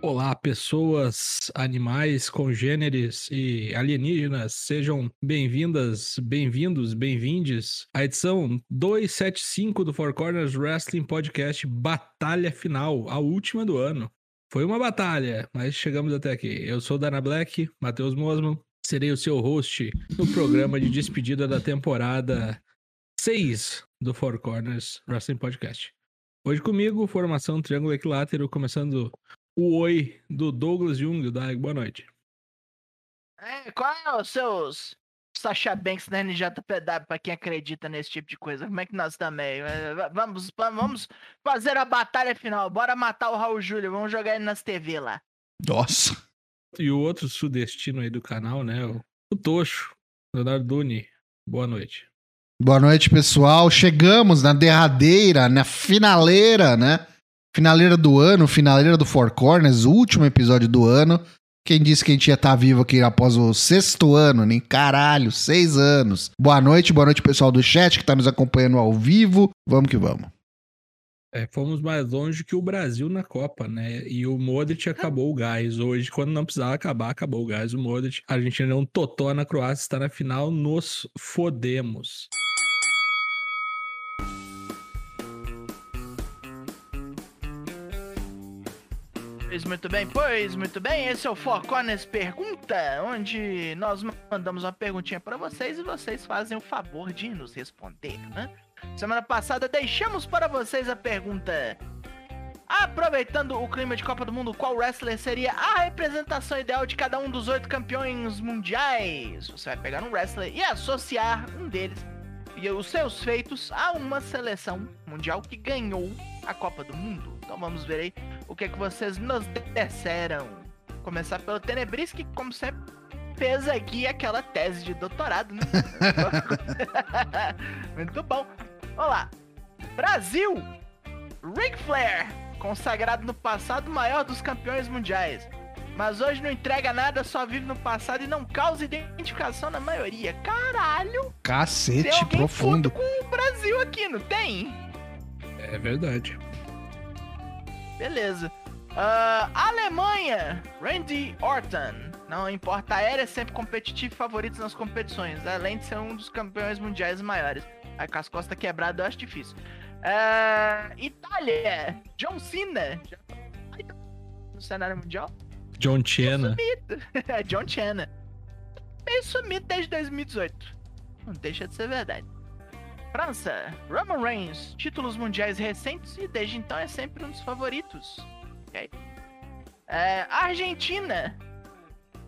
Olá, pessoas, animais, congêneres e alienígenas, sejam bem-vindas, bem-vindos, bem-vindes à edição 275 do Four Corners Wrestling Podcast Batalha Final, a última do ano. Foi uma batalha, mas chegamos até aqui. Eu sou Dana Black, Matheus Mosman, serei o seu host no programa de despedida da temporada 6 do Four Corners Wrestling Podcast. Hoje comigo, formação Triângulo Equilátero, começando o oi do Douglas Jung. Dag, boa noite. É, qual é os seus Sasha Banks da NJPW pra quem acredita nesse tipo de coisa? Como é que nós também? É, vamos, vamos fazer a batalha final. Bora matar o Raul Júlio. Vamos jogar ele nas TV lá. Nossa. E o outro sudestino aí do canal, né? O, o Tocho, Leonardo Duni. Boa noite. Boa noite, pessoal. Chegamos na derradeira, na finaleira, né? Finaleira do ano, finaleira do Four Corners, último episódio do ano. Quem disse que a gente ia estar tá vivo aqui após o sexto ano, nem caralho, seis anos. Boa noite, boa noite, pessoal do chat que está nos acompanhando ao vivo. Vamos que vamos. É, fomos mais longe que o Brasil na Copa, né? E o Modric acabou o gás. Hoje, quando não precisava acabar, acabou o gás. O Modric, a Argentina não totó na Croácia, está na final, nos fodemos. Pois muito bem, pois muito bem. Esse é o Four Corners Pergunta, onde nós mandamos uma perguntinha para vocês e vocês fazem o favor de nos responder, né? Semana passada deixamos para vocês a pergunta: Aproveitando o clima de Copa do Mundo, qual wrestler seria a representação ideal de cada um dos oito campeões mundiais? Você vai pegar um wrestler e associar um deles e os seus feitos a uma seleção mundial que ganhou a Copa do Mundo. Então vamos ver aí o que, é que vocês nos disseram. Começar pelo Tenebris, que como sempre fez aqui aquela tese de doutorado, né? Muito bom. Vamos lá. Brasil. Ric Flair, consagrado no passado maior dos campeões mundiais. Mas hoje não entrega nada, só vive no passado e não causa identificação na maioria. Caralho! Cacete, tem profundo. com o Brasil aqui, não tem? É verdade. Beleza. Uh, Alemanha, Randy Orton. Não importa, a aérea é sempre competitivo e favorito nas competições, além de ser um dos campeões mundiais maiores. Aí com as costas quebradas eu acho difícil. Uh, Itália, John Cena. No cenário mundial? John Cena. John Cena. Meio sumido desde 2018. Não deixa de ser verdade. França, Roman Reigns, títulos mundiais recentes e desde então é sempre um dos favoritos. Okay. É, Argentina,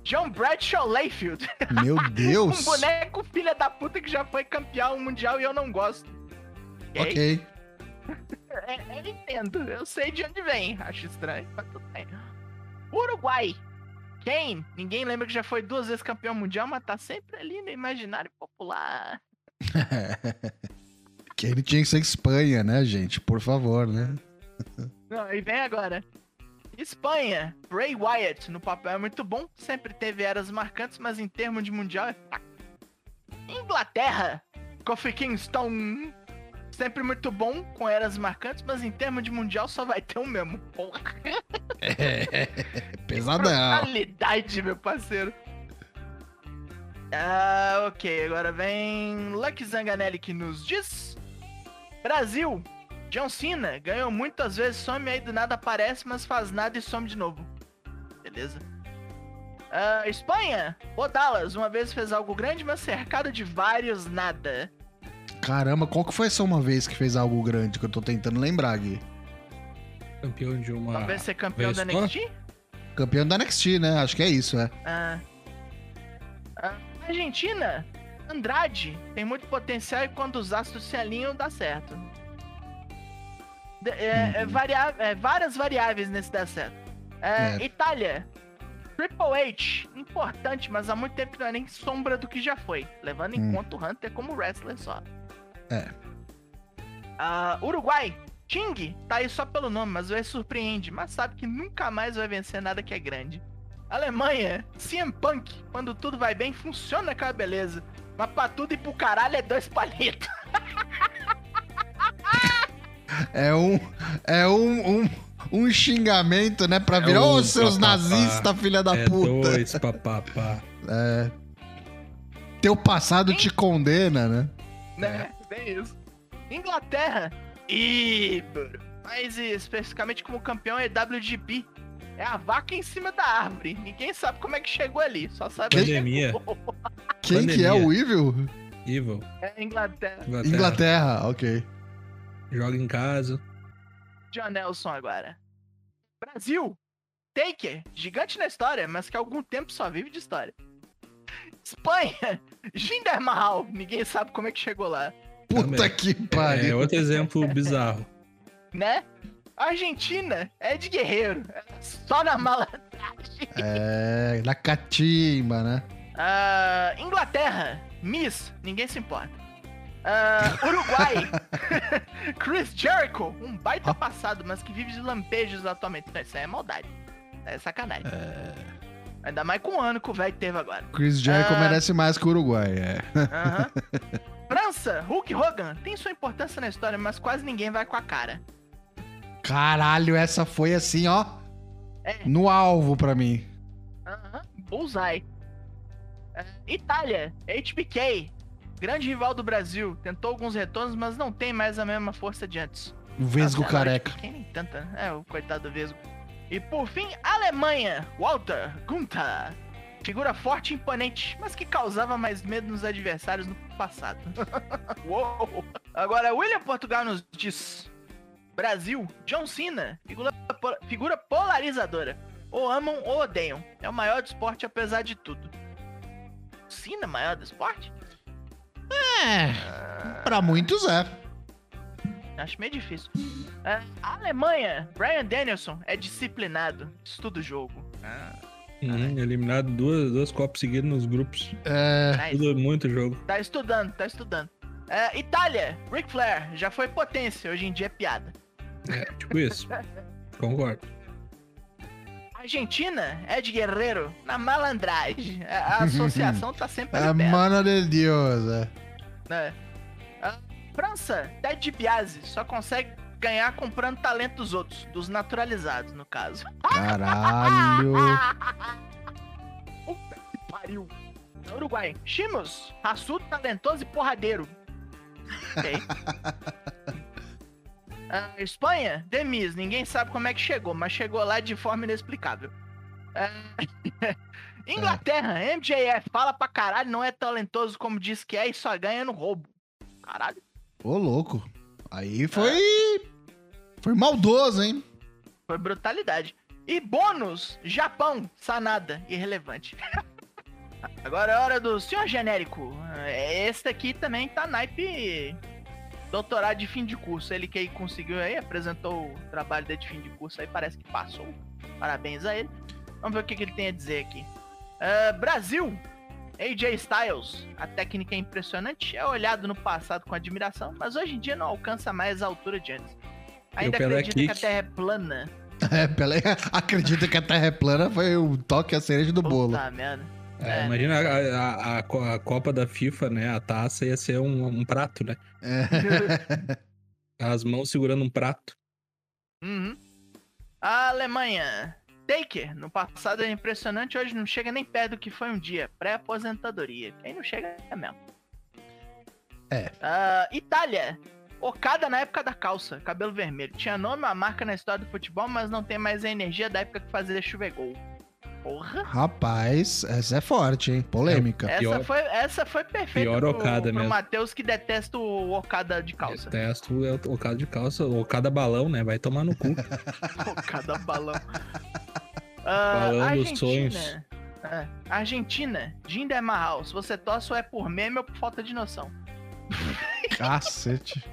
John Bradshaw Layfield. Meu Deus! um boneco filha da puta que já foi campeão mundial e eu não gosto. Ok. okay. é, eu entendo, eu sei de onde vem. Acho estranho, mas tudo bem. Uruguai. Quem? Ninguém lembra que já foi duas vezes campeão mundial, mas tá sempre ali no imaginário popular. que ele tinha que ser Espanha, né, gente? Por favor, né? Não, e vem agora. Espanha, Bray Wyatt, no papel é muito bom, sempre teve eras marcantes, mas em termos de mundial é fraco. Inglaterra, Kofi Kingston, sempre muito bom, com eras marcantes, mas em termos de mundial só vai ter um mesmo. Porra. É, pesadão. Qualidade, meu parceiro. Ah, ok. Agora vem Lucky Zanganelli que nos diz: Brasil, John Cena ganhou muitas vezes, some aí do nada aparece, mas faz nada e some de novo. Beleza. Uh, Espanha, o Dallas, uma vez fez algo grande, mas cercado de vários nada. Caramba, qual que foi essa uma vez que fez algo grande que eu tô tentando lembrar aqui? Campeão de uma. Talvez ser campeão da NXT? Campeão da NXT, né? Acho que é isso, é. Ah. ah. Argentina, Andrade tem muito potencial e quando os astros se alinham, dá certo. É, é, uhum. varia é, várias variáveis nesse dá certo. É, é. Itália, Triple H, importante, mas há muito tempo que não é nem sombra do que já foi. Levando em hum. conta o Hunter como wrestler só. É. Uh, Uruguai, Ting, tá aí só pelo nome, mas vai surpreende, mas sabe que nunca mais vai vencer nada que é grande. Alemanha, CM Punk, quando tudo vai bem, funciona aquela beleza. Mas pra tudo e pro caralho é dois palitos. é um. É um, um, um xingamento, né? Pra É virar, ô um seus nazistas, filha da é puta. dois papapá. É. Teu passado te condena, né? Né? Bem isso. Inglaterra. Ibro. Mais especificamente como campeão é WGP. É a vaca em cima da árvore. Ninguém sabe como é que chegou ali. Só sabe que Pandemia. Quem que é o Evil? Evil. É Inglaterra. Inglaterra. Inglaterra, ok. Joga em casa. John Nelson agora. Brasil. Taker. Gigante na história, mas que há algum tempo só vive de história. Espanha. Jinder Mahal. Ninguém sabe como é que chegou lá. Puta Também. que É pariu. outro exemplo bizarro. Né? Argentina. É de guerreiro. É só na malandragem. É, na catimba, né? Ah, Inglaterra, Miss, ninguém se importa. Ah, Uruguai, Chris Jericho, um baita passado, mas que vive de lampejos atualmente. Não, isso aí é maldade. É sacanagem. Ainda mais com o ano que o velho teve agora. Chris Jericho Ah. merece mais que o Uruguai, é. França, Hulk Hogan, tem sua importância na história, mas quase ninguém vai com a cara. Caralho, essa foi assim, ó. É. No alvo pra mim. Aham, Bullseye. Ah, Itália, HBK, grande rival do Brasil, tentou alguns retornos, mas não tem mais a mesma força de antes. O Vesgo Ah, careca. HBK nem tanta, né? É, o coitado do Vesgo. E por fim, Alemanha, Walter Gunther. Figura forte e imponente, mas que causava mais medo nos adversários no passado. Uou! Agora, William Portugal nos diz: Brasil, John Cena, figura, figura polarizadora. Ou amam ou odeiam. É o maior do esporte, apesar de tudo. Cena, maior do esporte? É, pra muitos é. Acho meio difícil. É, a Alemanha, Brian Danielson, é disciplinado, estuda o jogo. Uhum, eliminado duas, duas copas seguidas nos grupos. É, Nice. Tudo muito jogo. Tá estudando, tá estudando. É, Itália, Ric Flair, já foi potência, hoje em dia é piada. É, tipo isso. Concordo. Argentina, Ed Guerreiro, na malandragem. A, a associação tá sempre perto, mano de Deus, é. né? França, Ted DiBiase, só consegue ganhar comprando talento dos outros, dos naturalizados, no caso. Caralho. Puta que pariu. Uruguai, Chimos, raçudo, talentoso e porradeiro. Ok. Ah, Espanha, Demis, ninguém sabe como é que chegou, mas chegou lá de forma inexplicável. Ah, Inglaterra, MJF, fala pra caralho, não é talentoso como diz que é e só ganha no roubo. Caralho. Ô, louco. Aí foi. Foi maldoso, hein? Foi brutalidade. E bônus, Japão, Sanada, irrelevante. Agora é hora do senhor genérico. Esse aqui também tá naipe doutorado de fim de curso. Ele que aí conseguiu aí, apresentou o trabalho dele de fim de curso aí, parece que passou. Parabéns a ele. Vamos ver o que, que ele tem a dizer aqui. Ah, Brasil, AJ Styles. A técnica é impressionante, é olhado no passado com admiração, mas hoje em dia não alcança mais a altura de antes. Ainda acredita que a. Terra é plana. É, Pelé acredita que a Terra é plana foi o toque a cereja do bolo. Puta merda. É, É. Imagina a, a- a a Copa da FIFA, né? A taça ia ser um, um prato, né? É. As mãos segurando um prato. Uhum. A Alemanha. Taker, no passado é impressionante, hoje não chega nem perto do que foi um dia. Pré-aposentadoria. Quem não chega é mesmo. É. Ah, Itália. Okada na época da calça, cabelo vermelho. Tinha nome, uma marca na história do futebol, mas não tem mais a energia da época que fazia chover gol. Porra. Rapaz, essa é forte, hein? Polêmica. Essa pior- foi, essa foi perfeita pior pro, Okada pro mesmo. Matheus que detesta o Okada de calça. Detesto é o Okada de calça, o Okada balão, né? Vai tomar no cu. Cada balão. Ah, Balão dos Argentina. sonhos. É, Argentina, Jinder Mahal. Se você torce ou é por meme ou por falta de noção. Cacete.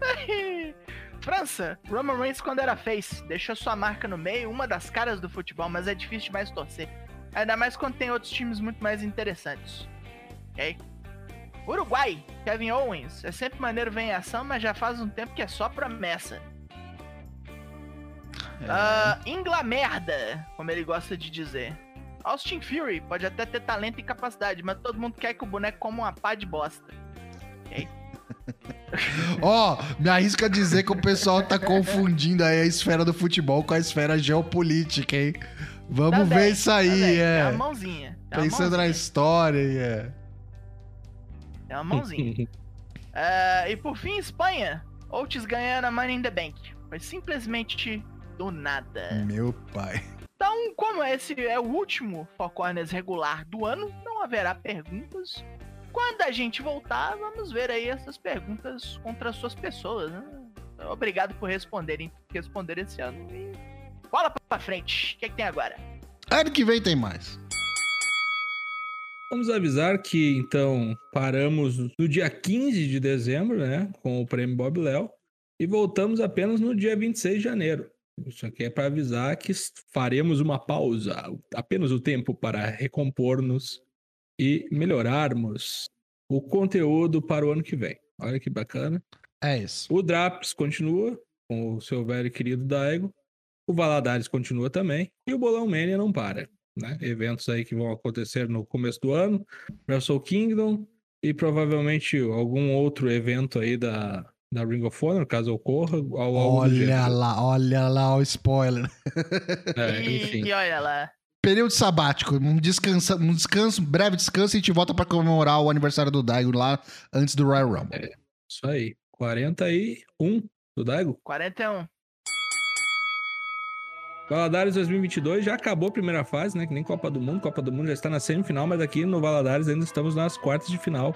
França, Roman Reigns quando era face, deixou sua marca no meio, uma das caras do futebol, mas é difícil demais torcer. Ainda mais quando tem outros times muito mais interessantes. Ok? Uruguai, Kevin Owens, é sempre maneiro ver em ação, mas já faz um tempo que é só promessa. Ah, Inglamerda, como ele gosta de dizer. Austin Fury pode até ter talento e capacidade, mas todo mundo quer que o boneco coma uma pá de bosta. Ok? Ó, me arrisca a dizer que o pessoal tá confundindo aí a esfera do futebol com a esfera geopolítica, hein? Vamos Tá ver bem, isso tá aí, bem, É é. uma mãozinha. É Pensando na mãozinha. história, e é. É uma mãozinha. Ah, e por fim, Espanha. Otis ganhando a Money in the Bank. Foi simplesmente do nada. Meu pai. Então, como esse é o último Four Corners regular do ano, não haverá perguntas. Quando a gente voltar, vamos ver aí essas perguntas contra as suas pessoas, né? Obrigado por responderem, responder esse ano. E bola pra frente. O que, é que tem agora? Ano que vem tem mais. Vamos avisar que, então, paramos no dia 15 de dezembro, né? Com o prêmio Bob Léo. E voltamos apenas no dia 26 de janeiro. Isso aqui é para avisar que faremos uma pausa, apenas o tempo para recompor-nos e melhorarmos o conteúdo para o ano que vem. Olha que bacana. É isso. O Draps continua com o seu velho querido Daigo. O Valadares continua também. E o Bolão Mania não para. Né? Eventos aí que vão acontecer no começo do ano. Wrestle Kingdom e provavelmente algum outro evento aí da, da Ring of Honor, caso ocorra. Ao, Olha lá, olha lá o spoiler. É, e, enfim. e olha lá. Período sabático, um descanso, um descanso, breve descanso e a gente volta pra comemorar o aniversário do Daigo lá antes do Royal Rumble. Isso aí. 41 do Daigo. 41. Valadares 2022 já acabou a primeira fase, né? Que nem Copa do Mundo. Copa do Mundo já está na semifinal, mas aqui no Valadares ainda estamos nas quartas de final.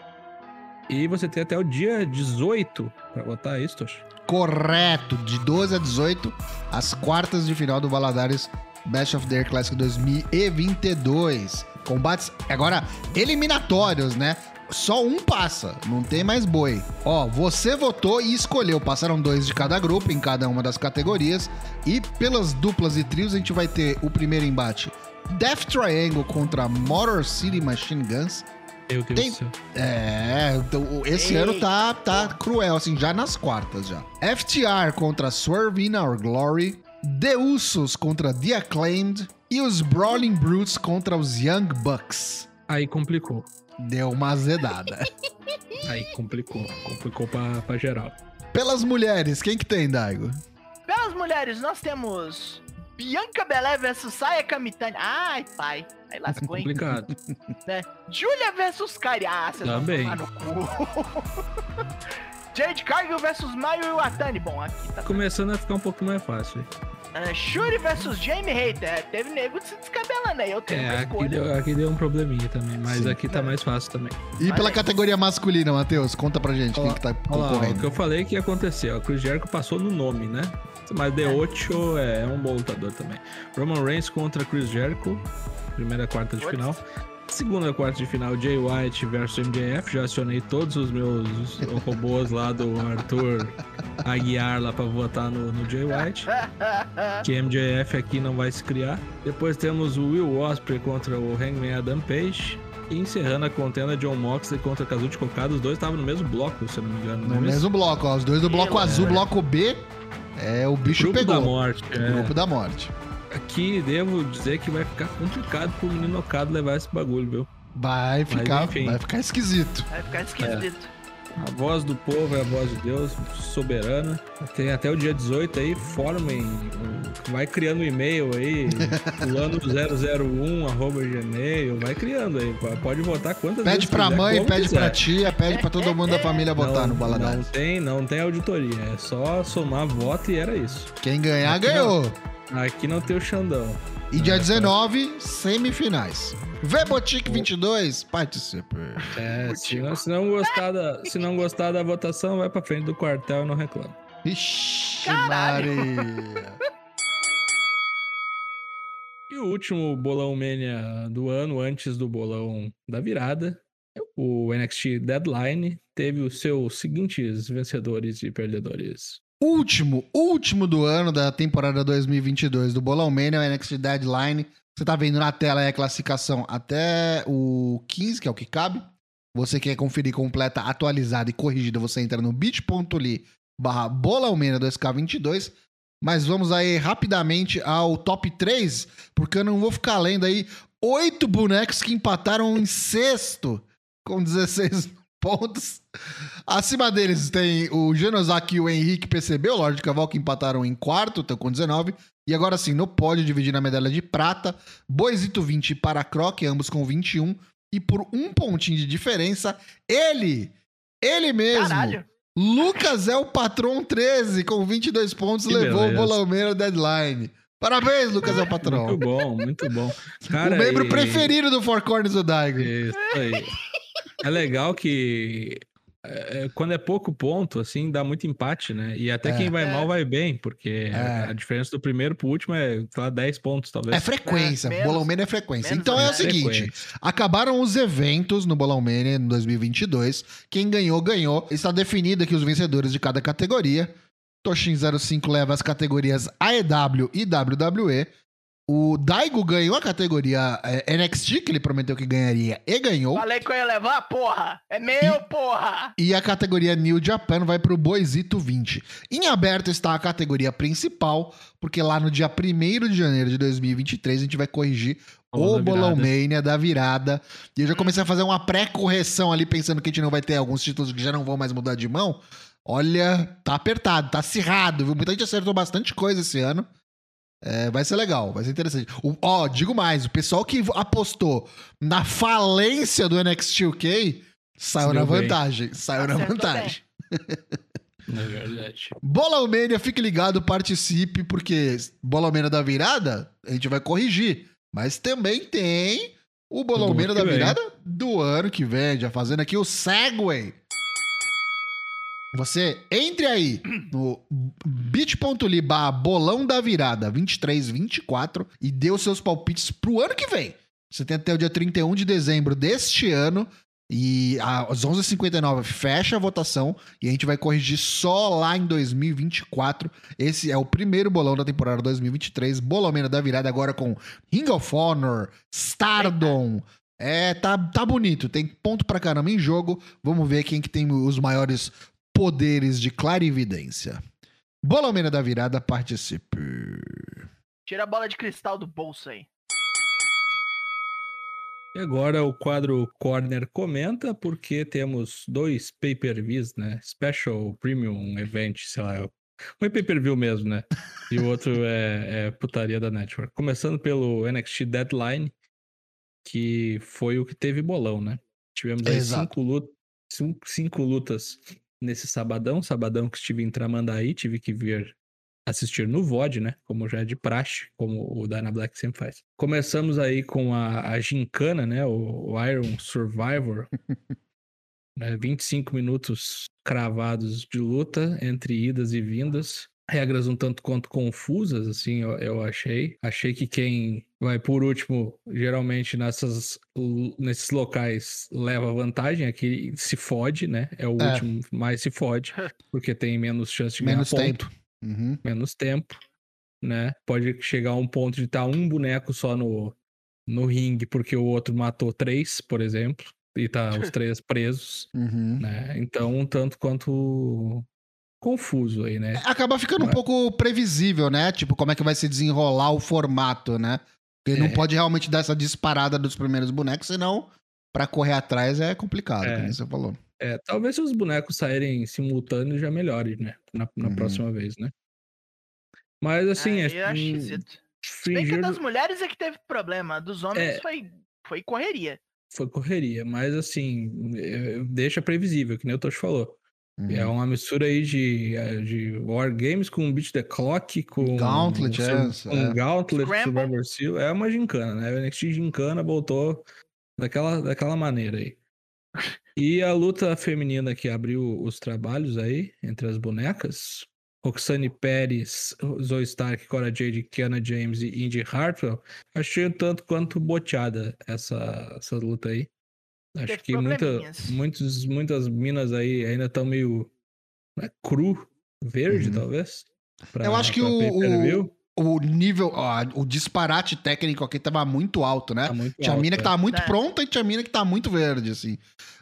E você tem até o dia 18 para votar isso, Tosh. Correto, de 12 a 18, as quartas de final do Valadares Best of the Year Classic 2022. Combates agora eliminatórios, né? Só um passa, não tem mais boi. Ó, você votou e escolheu. Passaram dois de cada grupo em cada uma das categorias. E pelas duplas e trios, a gente vai ter o primeiro embate: Death Triangle contra Motor City Machine Guns. Meu Deus Tem- do céu. É, então, o- esse Eita. ano tá, tá cruel, assim, já nas quartas já. FTR contra Swerve in Our Glory. The Usos contra The Acclaimed. E os Brawling Brutes contra os Young Bucks. Aí complicou. Deu uma azedada. Aí complicou. Complicou pra, pra geral. Pelas mulheres, quem que tem, Daigo? Pelas mulheres, nós temos Bianca Belé versus Saya Kamitani. Ai, pai. Aí lascou, hein? Complicado. né? Julia versus Kairi. Ah, vocês vão Também. tomar no cu. Jade Cargill versus Mayu Iwatani. Bom, aqui tá. Começando a ficar um pouco mais fácil. Uh, Shuri versus Jamie Hater. É, Teve nego se descabelando aí. Eu tenho É, uma aqui deu, aqui deu um probleminha também, mas Sim. aqui tá mais fácil também. E pela categoria masculina, Matheus, conta pra gente quem que tá Olha lá, o concorrendo. que eu falei que ia acontecer. Chris Jericho passou no nome, né? Mas The Ocho é, é um bom lutador também. Roman Reigns contra Chris Jericho. Primeira quarta de Putz. final. Segunda quarta de final, Jay White versus MJF. Já acionei todos os meus robôs lá do Arthur Aguiar lá pra votar no, no Jay White. Que MJF aqui não vai se criar. Depois temos o Will Ospreay contra o Hangman Adam Page. E encerrando a contenda, John Moxley contra Kazuchi Kokada. Os dois estavam no mesmo bloco, se eu não me engano. No é mesmo bloco, ó. Os dois do bloco Pela- azul, bloco B. É, o bicho Grupo pegou. da morte. é. Grupo da morte. Aqui devo dizer que vai ficar complicado pro menino Okado levar esse bagulho, viu? Vai ficar, enfim. vai ficar esquisito. Vai ficar esquisito. A voz do povo é a voz de Deus, soberana. Tem até o dia 18 aí, formem, vai criando um e-mail aí, fulano 001, arroba gmail, vai criando aí, pode votar quantas Pede vezes pra quiser, mãe, pede quiser. pra tia, pede pra todo mundo da família votar no Não Baladares. tem, não tem auditoria, é só somar voto e era isso. Quem ganhar, Aqui ganhou. Aqui não tem o Xandão. E dia É, 19, semifinais. Vebotique 22, participe. É, se não, se não gostar da, se não gostar da votação, vai pra frente do quartel e não reclama. Ixi, Caralho. Maria. E o último bolão Mania do ano, antes do bolão da virada, o NXT Deadline teve os seus seguintes vencedores e perdedores. Último, último do ano da temporada 2022 do Bolão Mania, o NXT Deadline. Você tá vendo na tela a classificação até o 15, que é o que cabe. Você quer conferir completa, atualizada e corrigida, você entra no bit.ly barra Bolão Mania 2K22. Mas vamos aí rapidamente ao top 3, porque eu não vou ficar lendo aí oito bonecos que empataram em sexto com 16 pontos. Acima deles tem o Genosaki e o Henrique PCB, o Lorde Caval, que empataram em quarto, estão com 19. E agora sim, no pódio, dividindo a medalha de prata, Boisito 20 e Paracroc, ambos com 21. E por um pontinho de diferença, ele, ele mesmo, Caralho. Lucas é o Patrão 13, com 22 pontos, Que levou beleza. o Bolão Deadline. Parabéns, Lucas é o Patrão. Muito bom, muito bom. Cara, o membro e- preferido do Four Corners do Daigo. Isso aí. É legal que é, quando é pouco ponto, assim, dá muito empate, né? E até É. quem vai É. mal vai bem, porque É. a diferença do primeiro pro último é, sei lá, 10 pontos, talvez. É frequência, É, menos- Bolão Mania é frequência. menos então é o seguinte, Frequência. acabaram os eventos no Bolão Mania em 2022. Quem ganhou, ganhou. Está definido aqui os vencedores de cada categoria. Toshin 05 leva as categorias AEW e WWE. O Daigo ganhou a categoria eh, NXT, que ele prometeu que ganharia e ganhou. Falei que eu ia levar, porra. É meu, porra. E a categoria New Japan vai pro Boisito 20. Em aberto está a categoria principal, porque lá no dia 1 de janeiro de 2023 a gente vai corrigir o da Bolão virada. Mania da virada. E eu já comecei a fazer uma pré-correção ali, pensando que a gente não vai ter alguns títulos que já não vão mais mudar de mão. Olha, tá apertado, tá acirrado, viu? Muita gente acertou bastante coisa esse ano. É, vai ser legal, vai ser interessante. O- Ó, digo mais, o pessoal que apostou na falência do NXT UK saiu Se na deu bem. vantagem. Saiu na Acertou vantagem. Na verdade. Bola Mania, fique ligado, participe, porque Bola Mania da virada a gente vai corrigir. Mas também tem o Bola que da vem. virada do ano que vem, já fazendo aqui o segue. Você entre aí no bit.ly barra bolão da virada 2324 e dê os seus palpites pro ano que vem. Você tem até o dia 31 de dezembro deste ano e às 11h59 fecha a votação e a gente vai corrigir só lá em 2024. Esse é o primeiro bolão da temporada 2023, Bolomena da virada agora com Ring of Honor, Stardom. É, tá, tá bonito, tem ponto pra caramba em jogo. Vamos ver quem que tem os maiores poderes de clarividência. Bolomena da virada, participe. Tira a bola de cristal do bolso aí. E agora o quadro Corner comenta, porque temos dois pay-per-views, né? Special Premium Event, sei lá. Um é pay-per-view mesmo, né? E o outro é, é putaria da Network. Começando pelo NXT Deadline, que foi o que teve bolão, né? Tivemos aí Exato. cinco, lut cinco, cinco lutas nesse sabadão. Sabadão que estive em Tramandaí, tive que vir assistir no VOD, né? Como já é de praxe, como o Dana Black sempre faz. Começamos aí com a, a gincana, né? O, o Iron Survivor. né, 25 minutos cravados de luta entre idas e vindas. Regras um tanto quanto confusas, assim, eu, eu achei. Achei que quem vai por último, geralmente nessas, nesses locais, leva vantagem. Aqui se fode, né? É o É. último, mais se fode, porque tem menos chance de Menos ganhar ponto tempo. Uhum. menos tempo, né? Pode chegar a um ponto de estar um boneco só no, no ringue porque o outro matou três, por exemplo, e tá os três presos, Uhum. né? Então, um tanto quanto confuso aí, né? Acaba ficando um Mas- pouco previsível, né? Tipo, como é que vai se desenrolar o formato, né? Porque não É. pode realmente dar essa disparada dos primeiros bonecos, senão pra correr atrás é complicado, É. como você falou. É, talvez se os bonecos saírem simultâneos já melhore, né? Na, na Uhum. próxima vez, né? Mas assim, Aí é, eu acho esquisito. Bem que das mulheres é que teve problema. Dos homens É. foi, foi correria. foi correria, mas assim, é, deixa previsível, que nem o Tosh falou. Uhum. É uma mistura aí de, eh, de War Games com Beat the Clock, com. Gauntlet, com, é, com é. Gauntlet. Survivor Seal. É uma gincana, né? O NXT gincana voltou daquela, daquela maneira aí. E a luta feminina que abriu os trabalhos aí entre as bonecas. Roxane Pérez, Zoe Stark, Cora Jade, Kiana James e Indy Hartwell. Achei um tanto quanto boteada essa, essa luta aí. Acho que muita, muitos, muitas minas aí ainda estão meio né, cru, verde, Uhum. talvez. pra- Eu acho que o, o, nível, ó, o disparate técnico aqui tava muito alto, né? Tá muito Tinha alto, mina que é. tava muito É. pronta e tinha mina que tava muito verde, assim.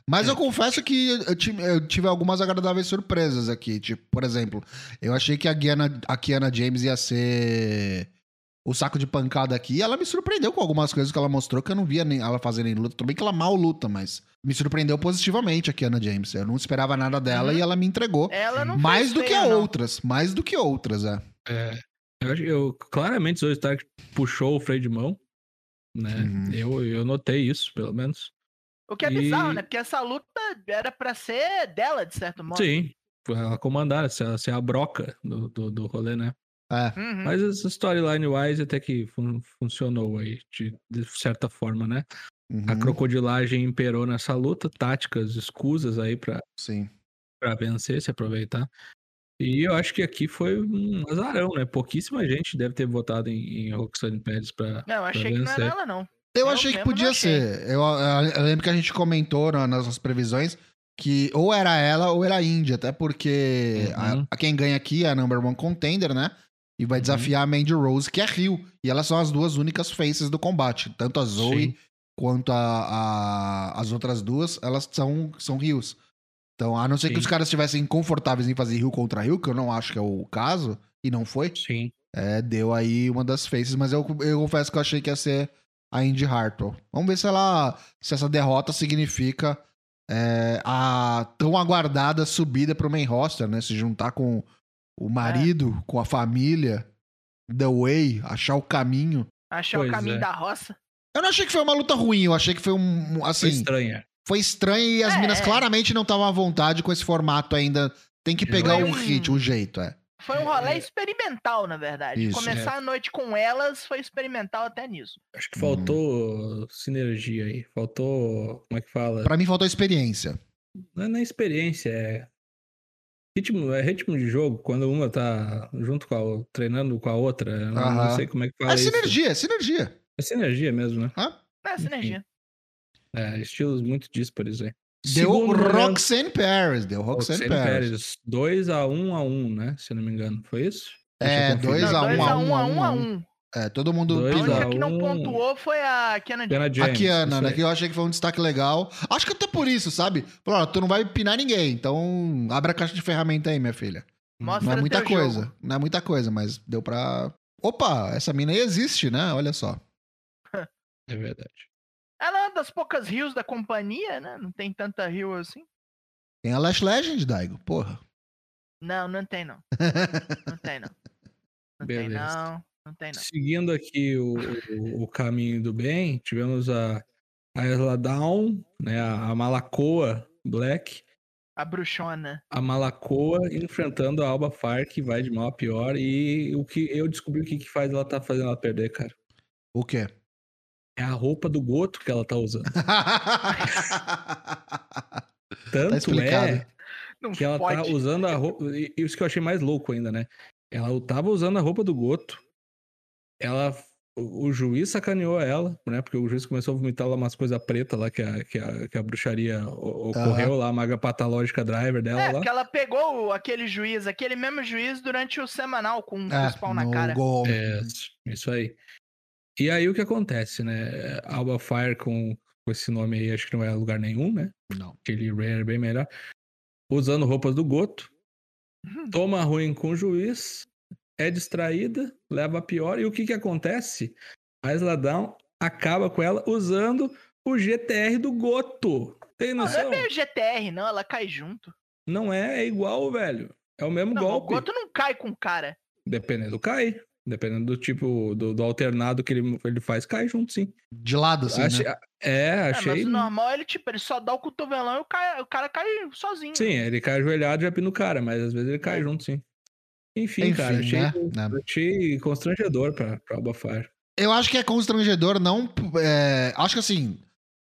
Mas É. eu confesso que eu tive, eu tive algumas agradáveis surpresas aqui. Tipo, por exemplo, eu achei que a Kiana, a Kiana James ia ser o saco de pancada aqui. E ela me surpreendeu com algumas coisas que ela mostrou que eu não via nem ela fazendo em luta. Tudo bem que ela mal luta, mas me surpreendeu positivamente aqui, Ana James. Eu não esperava nada dela Uhum. e ela me entregou. Ela não mais do que não. outras. Mais do que outras, é. É, eu, acho- eu claramente Zoe Stark puxou o freio de mão, né? Uhum. Eu, eu notei isso, pelo menos. O que é E- bizarro, né? Porque essa luta era pra ser dela, de certo modo. Sim, foi ela comandar, ser, ser a broca do, do, do rolê, né? É. Uhum. Mas essa storyline-wise até que fun- funcionou aí, de, de certa forma, né? Uhum, A crocodilagem imperou nessa luta, táticas escusas aí pra, Sim. pra vencer, se aproveitar. E eu acho que aqui foi um azarão, né? Pouquíssima gente deve ter votado em, em Roxane Pérez pra. Não, eu achei que não era ela, não. Eu Eu achei que podia achei. ser. Eu, eu- lembro que a gente comentou na- nas nossas previsões que ou era ela ou era a Índia, até porque a, Uhum. a quem ganha aqui é a number one contender, né? E vai Uhum. desafiar a Mandy Rose, que é Rio. E elas são as duas únicas faces do combate. Tanto a Zoe Sim. quanto a, a- as outras duas, elas são, são rios. Então, a não ser que Sim. os caras estivessem confortáveis em fazer rio contra rio, que eu não acho que é o caso, e não foi, Sim. é, deu aí uma das faces, mas eu, eu confesso que eu achei que ia ser a Indy Hartwell. Vamos ver se ela. se essa derrota significa é, a tão aguardada subida pro main roster, né? Se juntar com o marido, com a família, The Way, achar o caminho. Achar Pois o caminho é. da roça. Eu não achei que foi uma luta ruim, eu achei que foi um. um, Foi Assim, estranha. foi estranho e as É, minas é. claramente não estavam à vontade com esse formato ainda. Tem que pegar Foi o um- ritmo, o jeito, é. Foi um rolê É. experimental, na verdade. Isso. Começar a noite com elas foi experimental até nisso. Acho que faltou sinergia aí. Faltou. Como é que fala? Pra mim faltou experiência. Não é nem experiência, é. Ritmo, é ritmo de jogo, quando uma tá junto com a outra, treinando com a outra. Eu não, não sei como é que fala É isso. sinergia, é sinergia. É sinergia mesmo, né? Hã? É, sinergia. É, estilos muito díspares aí. Deu Segundo momento, Roxanne Paris, deu Roxanne, Roxane Paris. Pérez. 2x1 a 1 né? Se eu não me engano. Foi isso? É, Deixa eu conferir. Dois Não, a um, 2 a a um, 1 a a um, 1 a a um. 1 É, todo mundo. Dois A única que não um. pontuou foi a Kenna Diana James. A Kiana, né? Que eu achei que foi um destaque legal. Acho que até por isso, sabe? Ó, tu não vai pinar ninguém, então abre a caixa de ferramenta aí, minha filha. Mostra não é muita teu coisa. jogo. Não é muita coisa, mas deu pra. Opa, essa mina aí existe, né? Olha só. É verdade. Ela é uma das poucas rios da companhia, né? Não tem tanta rio assim. Tem a Lash Legend, Daigo. Porra. Não, não tem não. Não tem não. Não tem Beleza. não. Não tem não. Seguindo aqui o, o, o caminho do bem, tivemos a, a Isla Down, né? A, a Malacoa Black. A bruxona. A Malacoa enfrentando a Alba Fire, que vai de mal a pior. E o que eu descobri o que, que faz ela tá fazendo ela perder, cara. O quê? É a roupa do Goto que ela tá usando. Tanto tá é Não que ela pode. tá usando a roupa. E e isso que eu achei mais louco ainda, né? Ela tava usando a roupa do Goto. Ela. O o juiz sacaneou ela, né? Porque o juiz começou a vomitar lá umas coisas pretas lá que a, que a, que a bruxaria o- ocorreu lá, a maga patológica driver dela É, lá. porque ela pegou aquele juiz, aquele mesmo juiz durante o semanal com É, os pau na cara. gol. É, isso aí. E aí o que acontece, né? Alba Fire com, com esse nome aí, acho que não é lugar nenhum, né? Não. Aquele Rare bem melhor. Usando roupas do Goto. Uhum. Toma ruim com o juiz. É distraída, leva a pior. E o que que acontece? A Isla Down acaba com ela usando o GTR do Goto. Tem Não, não é noção? meio GTR, não, ela cai junto. Não é, é igual, velho. É o mesmo Não, o golpe. Goto não cai com o cara. Dependendo, cai. Dependendo do tipo, do, do alternado que ele, ele faz, cai junto, sim. De lado, assim, Achei- né? É, É, achei. mas o normal, ele, tipo, ele só dá o cotovelão e o cara, o cara cai sozinho. Sim, ele cai ajoelhado e já pina o cara, mas às vezes ele cai É. junto, sim. Enfim, Enfim, cara, achei, né? Né? achei constrangedor pra, pra Alba Fire. Eu acho que é constrangedor, não. é, acho que assim.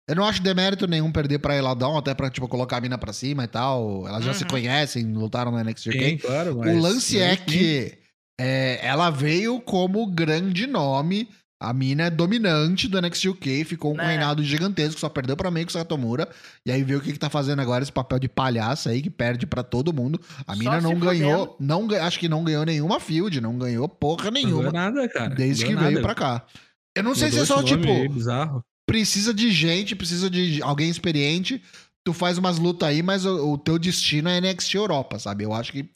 Eu não acho demérito nenhum perder pra Eladão, até pra, tipo, colocar a mina pra cima e tal. Elas já se Uhum. conhecem, lutaram no NXT Sim, claro, mas... O lance é Enfim, que é, ela veio como grande nome. A mina é dominante do NXT UK, ficou com um Né. reinado gigantesco, só perdeu pra Meiko Satomura. E aí veio o que, que tá fazendo agora, esse papel de palhaça aí, que perde pra todo mundo. A Só mina não ganhou, não, acho que não ganhou nenhuma field, não ganhou porra Não nenhuma ganhou nada, cara. desde que Não veio pra nada. cá. Eu não sei se Mudou é só, tipo, aí, bizarro. precisa de gente, precisa de alguém experiente. Tu faz umas lutas aí, mas o, o teu destino é NXT Europa, sabe? Eu acho que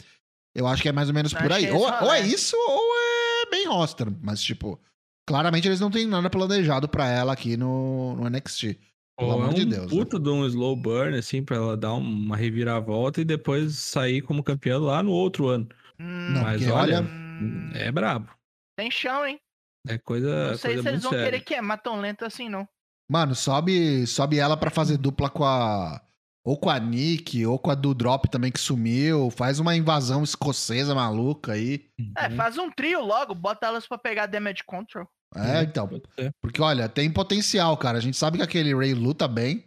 eu acho que é mais ou menos Acho por aí. é Ou, ou é rolê. isso, ou é bem roster. Mas, tipo, Claramente eles não têm nada planejado pra ela aqui no, no NXT. Pelo é amor um de Deus, né? puta de um slow burn, assim, pra ela dar uma reviravolta e depois sair como campeã lá no outro ano. Hum, Não, Mas olha, olha- hum, É brabo. Tem chão, hein? É coisa, Não sei coisa se eles vão séria. querer queimar tão lento assim, não. Mano, sobe, sobe ela pra fazer dupla com a. Ou com a Nick, ou com a do Drop também que sumiu. Faz uma invasão escocesa maluca aí. É, Uhum. faz um trio logo, bota elas pra pegar damage control. É, Uhum. então. Porque, olha, tem potencial, cara. A gente sabe que aquele Ray luta bem,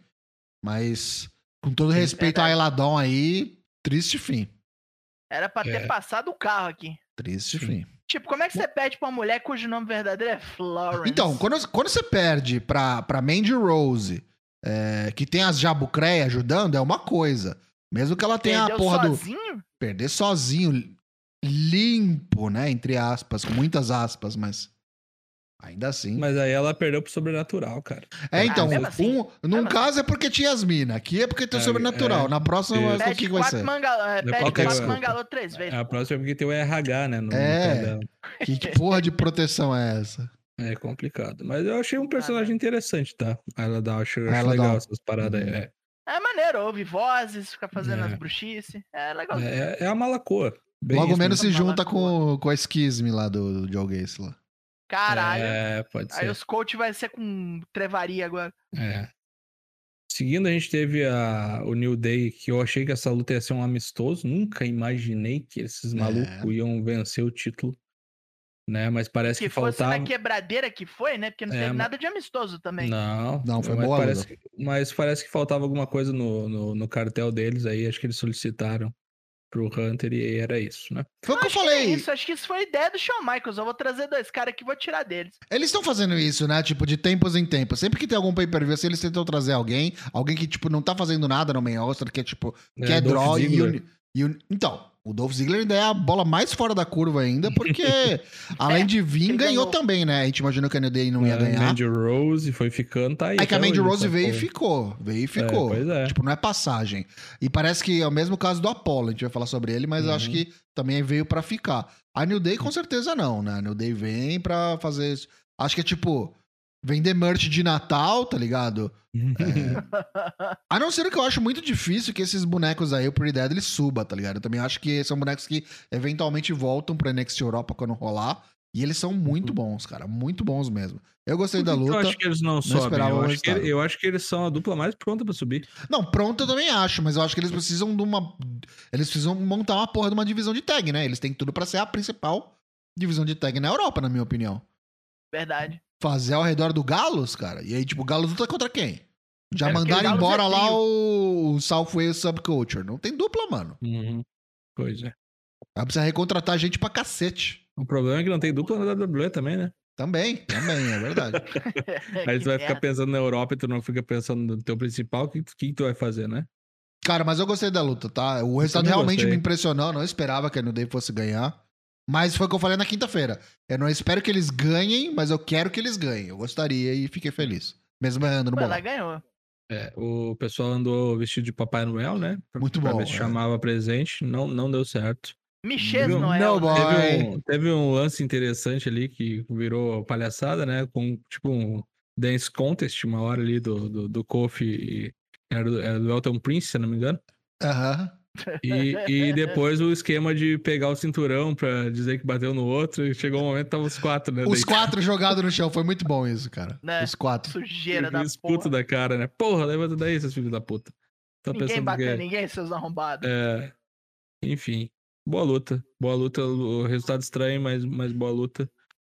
mas com todo respeito a. Eladon aí, triste fim. Era pra ter É. passado o carro aqui. Triste Sim. fim. Tipo, como é que você pede pra uma mulher cujo nome verdadeiro é Florence? Então, quando, quando você perde pra, pra Mandy Rose, é, que tem as Jabucreia ajudando, é uma coisa. Mesmo que ela tenha Perdeu a porra do. sozinho? Perder sozinho, limpo, né? Entre aspas, com muitas aspas, mas. Ainda assim. Mas aí ela perdeu pro sobrenatural, cara. é, então, Ah, assim, um, num caso é porque tinha as minas, aqui é porque tem o É, sobrenatural. é, Na próxima, isso. o que, que vai quatro, ser? manga... é, pede qualquer quatro mangalô três vezes. A próxima é porque tem o RH, né? No, no É. dela. Que, que porra de proteção é essa? É complicado. Mas eu achei um personagem interessante, tá? Ela dá, acho, acho Ela legal dá. essas paradas aí. Uhum. É, É maneiro, ouve vozes, fica fazendo É. as bruxices. É legal. é, é a malacoa. Bem Logo isso menos se junta com, com a Schism lá do, do Joe Gacy lá. Caralho. É, pode Aí ser. os coach vai ser com trevaria agora. É. Seguindo, a gente teve a, o New Day, que eu achei que essa luta ia ser um amistoso. Nunca imaginei que esses É. malucos iam vencer o título. Né? Mas parece Se que, fosse faltava. na quebradeira que foi, né? Porque não É, teve mas- nada de amistoso também. Não, Não, foi mas boa parece, mas parece que faltava alguma coisa no, no, no cartel deles aí. Acho que eles solicitaram pro Hunter e era isso, né? Foi o que eu Acho que é falei. isso, acho que isso foi ideia do Shawn Michaels. Eu vou trazer dois caras aqui e vou tirar deles. Eles estão fazendo isso, né? Tipo, de tempos em tempos. Sempre que tem algum pay-per-view, assim, eles tentam trazer alguém. Alguém que, tipo, não tá fazendo nada no main roster, que é, tipo, que é Dolph draw e, e uni- Então, o Dolph Ziggler ainda é a bola mais fora da curva ainda, porque além de vir, ganhou ganhou. também, né? A gente imaginou que a New Day não ia É, ganhar. Mandy Rose foi ficando, tá aí. Aí que a Mandy Rose veio e ficou. Veio e ficou. pois é. Tipo, não é passagem. E parece que é o mesmo caso do Apollo. A gente vai falar sobre ele, mas eu acho Uhum. que também veio pra ficar. A New Day, com certeza, não, né? A New Day vem pra fazer. isso. Acho que é tipo. Vender merch de Natal, tá ligado? A não ser que eu acho muito difícil que esses bonecos aí, o Pretty Dead, ele suba, tá ligado? Eu também acho que são bonecos que eventualmente voltam pra NXT Europa quando rolar. E eles são muito bons, cara. Muito bons mesmo. Eu gostei da luta. Eu acho que eles não, sobem. esperava Eu acho, que, eu acho que eles são a dupla mais pronta pra subir. Não, pronto eu também acho, mas eu acho que eles precisam de uma. Eles precisam montar uma porra de uma divisão de tag, né? Eles têm tudo pra ser a principal divisão de tag na Europa, na minha opinião. Verdade. Fazer ao redor do Galos, cara. E aí, tipo, o Galos luta contra quem? Já É mandaram Gallows embora é lá o, o South Wales Subculture. Não tem dupla, mano. Uhum. Pois é. Vai precisar recontratar gente pra cacete. O problema é que não tem dupla na WWE também, né? Também, também, é verdade. Aí tu vai ficar pensando na Europa e tu não fica pensando no teu principal, o que, que, tu vai fazer, né? Cara, mas eu gostei da luta, tá? O resultado realmente gostei. me impressionou. Não esperava que a New Day fosse ganhar. Mas foi o que eu falei na quinta-feira. Eu não espero que eles ganhem, mas eu quero que eles ganhem. Eu gostaria e fiquei feliz. Mesmo errando no Pô, ela bolão. ganhou. É, o pessoal andou vestido de Papai Noel, né? Pra- Muito pra bom, ver se é. chamava presente. Não, não deu certo. Viu? não é. Não, né? boy. Teve um, teve um lance interessante ali que virou palhaçada, né? Com tipo um dance contest, uma hora ali do, do, do Kofi. e- Era do, era do Elton Prince, se não me engano. Aham. E, e depois o esquema de pegar o cinturão pra dizer que bateu no outro. E chegou um momento que tava os quatro, né? Os deitados. quatro jogados no chão. Foi muito bom isso, cara. Né? Os quatro. Sujeira da porra. da cara, né? Porra, levanta daí, seus filhos da puta. Tô Ninguém bateu que... ninguém, seus arrombados. É, enfim, boa luta. Boa luta, o resultado estranho, mas, mas boa luta.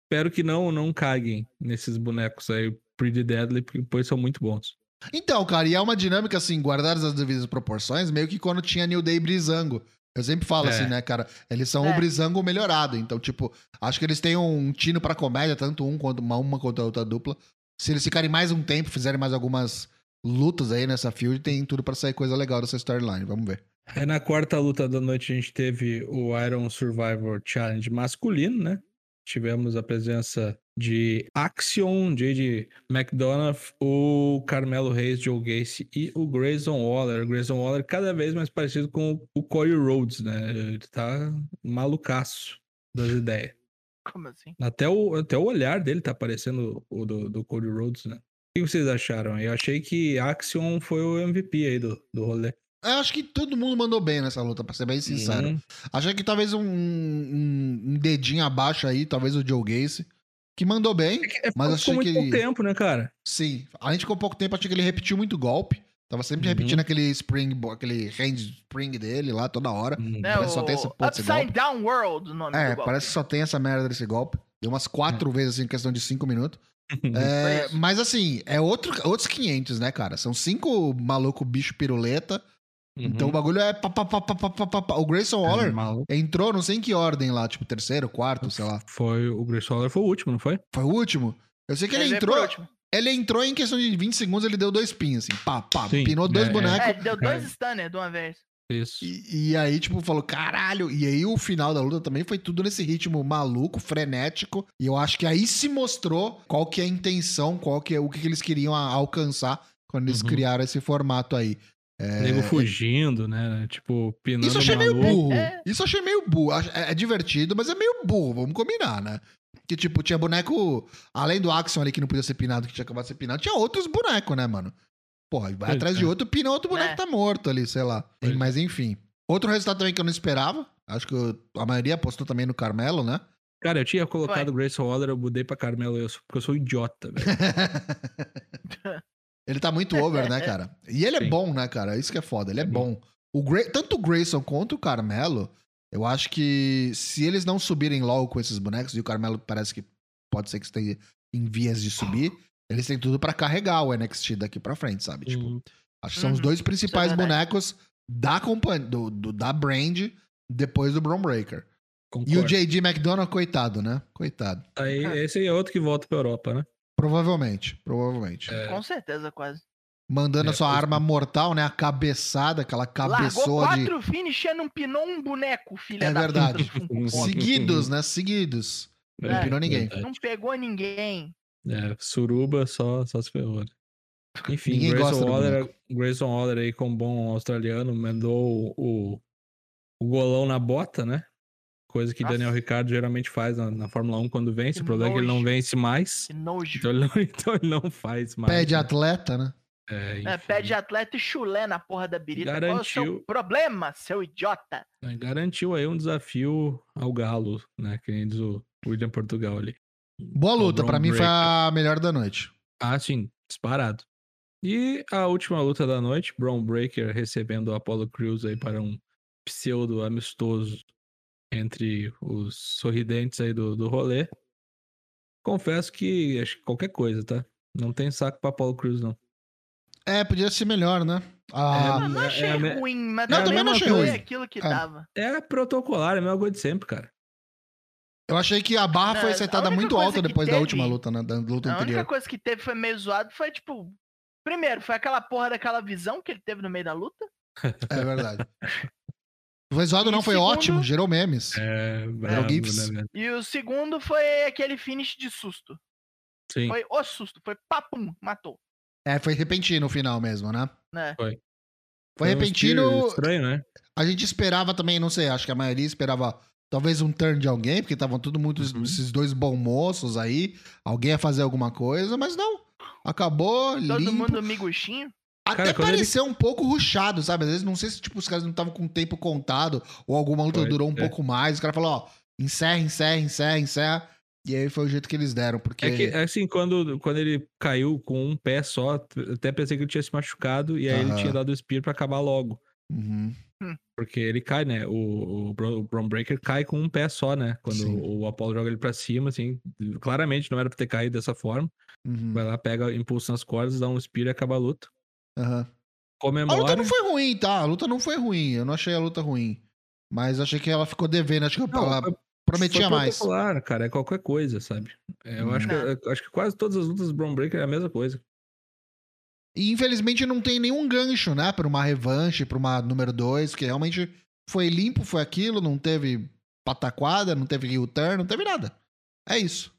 Espero que não não caguem nesses bonecos aí, Pretty Deadly, porque depois são muito bons. Então, cara, e é uma dinâmica assim, guardadas as devidas proporções, meio que quando tinha New Day e Brizango. Eu sempre falo É. assim, né, cara? Eles são É. o Brizango melhorado. Então, tipo, acho que eles têm um tino pra comédia, tanto um quanto uma, uma quanto a outra dupla. Se eles ficarem mais um tempo, fizerem mais algumas lutas aí nessa field, tem tudo pra sair coisa legal dessa storyline. Vamos ver. Aí na quarta luta da noite a gente teve o Iron Survivor Challenge masculino, né? Tivemos a presença de Axion, J.D. McDonough, o Carmelo Reis, Joe Gacy e o Grayson Waller. O Grayson Waller cada vez mais parecido com o Corey Rhodes, né? Ele tá malucaço das ideias. Como assim? Até o, até o olhar dele tá parecendo o do, do Cody Rhodes, né? O que vocês acharam? Eu achei que Axion foi o MVP aí do, do rolê. Eu acho que todo mundo mandou bem nessa luta, pra ser bem sincero. Uhum. Achei que talvez um, um- um dedinho abaixo aí, talvez o Joe Gacy, que mandou bem. É, Mas ficou achei muito que pouco ele- tempo, né, cara? Sim. A gente ficou pouco tempo, achei que ele repetiu muito golpe. Tava sempre Uhum. repetindo aquele spring, aquele hand spring dele lá toda hora. Hum. É Parece que só tem esse o ponto, esse Upside golpe. Down World, o nome É, do golpe. parece que só tem essa merda desse golpe. Deu umas quatro vezes assim, em questão de cinco minutos. É, mas assim, é outro, outros 500, né, cara? São cinco maluco bicho piruleta. Então o bagulho é. pá, pá, pá, pá, pá, pá, pá. O Grayson Uhum. Waller Maluco. entrou, não sei em que ordem lá, tipo terceiro, quarto, sei lá. Foi o Grayson Waller foi o último, não foi? Foi o último. Eu sei que ele, veio entrou. por último. Ele entrou em questão de 20 segundos, ele deu dois pins, assim. Pá, pá. Sim, pinou dois é, é. bonecos. É, ele deu dois É. stunner de uma vez. Isso. E, e aí, tipo, falou, caralho. E aí o final da luta também foi tudo nesse ritmo maluco, frenético. E eu acho que aí se mostrou qual que é a intenção, qual que é o que, que eles queriam alcançar quando eles Uhum. criaram esse formato aí. É, Nego fugindo, né? Tipo, pinando Isso eu achei meio burro. É. Isso eu achei meio burro. É, é divertido, mas é meio burro, vamos combinar, né? Que, tipo, tinha boneco. Além do Axion ali que não podia ser pinado, que tinha acabado de ser pinado, tinha outros bonecos, né, mano? Porra, vai Pois atrás é. de outro, pina outro boneco É. tá morto ali, sei lá. Pois é. Mas enfim. Outro resultado também que eu não esperava. Acho que eu- a maioria apostou também no Carmelo, né? Cara, eu tinha colocado Foi. o Grayson Waller, eu mudei pra Carmelo, eu, sou- porque eu sou idiota, velho. ele tá muito over, né, cara? E ele é Sim. bom, né, cara? Isso que é foda, ele é, É bom. O Gra- Tanto o Grayson quanto o Carmelo, eu acho que se eles não subirem logo com esses bonecos, e o Carmelo parece que pode ser que esteja em vias de subir, eles têm tudo pra carregar o NXT daqui pra frente, sabe? Tipo, acho que são os Uhum, dois principais verdade. bonecos da companhia, do, do- da brand, depois do Braun Breaker. E o concordo. JD McDonough, coitado, né? Coitado. Aí, esse aí é outro que volta pra Europa, né? Provavelmente, provavelmente. É. Com certeza, quase. Mandando a É, sua pois arma mortal, né? A cabeçada, aquela Largou cabeçoa de. quatro finisher, não pinou um boneco, filha É da verdade. puta. Seguidos, né? Seguidos. Não É, pinou ninguém. verdade. Não pegou ninguém. É, suruba só, só se ferrou. né? Enfim, Ninguém Grayson Waller, Grayson Waller aí, como bom australiano, mandou o, o golão na bota, né? Coisa que Nossa. Daniel Ricciardo geralmente faz na, na Fórmula 1 quando vence. Que o problema é que ele não nojo. vence mais. Que nojo. Então ele não, então ele não faz mais. Pé de né? atleta, né? É, É, enfim. pé de atleta e chulé na porra da birita. Qual é o seu Garantiu. problema, seu idiota? É, Garantiu aí um desafio ao Galo, né? Que nem diz o William Portugal ali. Boa luta. Pra Braun mim foi a melhor da noite. Ah, sim, disparado. E a última luta da noite, Braun Breaker recebendo o Apollo Crews aí para um pseudo amistoso entre os sorridentes aí do, do rolê. Confesso que acho que qualquer coisa, tá? Não tem saco pra Apollo Crews, não. É, podia ser melhor, né? Ah, Eu não é- achei é a me- ruim, mas Não, também também não achei ruim. aquilo que É. dava. É protocolar, é a mesma coisa de sempre, cara. eu achei que a barra Não, foi a setada única muito alta depois da teve- última luta, né? Da luta A única anterior. coisa que teve foi meio zoado foi, tipo... Primeiro, foi aquela porra daquela visão que ele teve no meio da luta. É verdade. Foi zoado, E não, foi segundo- ótimo, gerou memes. É, brabo, GIFs. né, velho? E o segundo foi aquele finish de susto. Sim. Foi o susto. Foi papum, matou. É, foi repentino o final mesmo, né? Né? Foi um repentino. spear Estranho, né? A gente esperava também, não sei, acho que a maioria esperava talvez um turn de alguém, porque estavam tudo muito Uhum. esses dois bons moços aí. Alguém ia fazer alguma coisa, mas não. Acabou, Todo limpo. mundo miguxinho. Até Cara, quando ele- pareceu um pouco ruchado, sabe? Às vezes não sei se tipo, os caras não estavam com o tempo contado ou alguma luta Foi, durou um é. pouco mais. O cara falou, ó, encerra, encerra, encerra, encerra. E aí foi o jeito que eles deram, porque... É que, assim, quando, quando ele caiu com um pé só, até pensei que ele tinha se machucado e aí ele Aham. tinha dado o spear pra acabar logo. Uhum. Porque ele cai, né? O, o, Breaker cai com um pé só, né? Quando Sim. o, o Apollo joga ele pra cima, assim. Claramente não era pra ter caído dessa forma. Uhum. Vai lá, pega, impulsa nas cordas, dá um spear e acaba a luta. Aham. A luta Comemora. não foi ruim, tá? A luta não foi ruim. Eu não achei a luta ruim. Mas achei que ela ficou devendo. Acho que Não, ela foi- prometia foi mais. protocolar, cara. É qualquer coisa, sabe? É, eu acho, que, Hum. eu acho que quase todas as lutas do Braun Breaker é a mesma coisa. E infelizmente não tem nenhum gancho, né? Pra uma revanche, pra uma número 2, que realmente foi limpo, foi aquilo, não teve pataquada, não teve U-turn, não teve nada. É isso.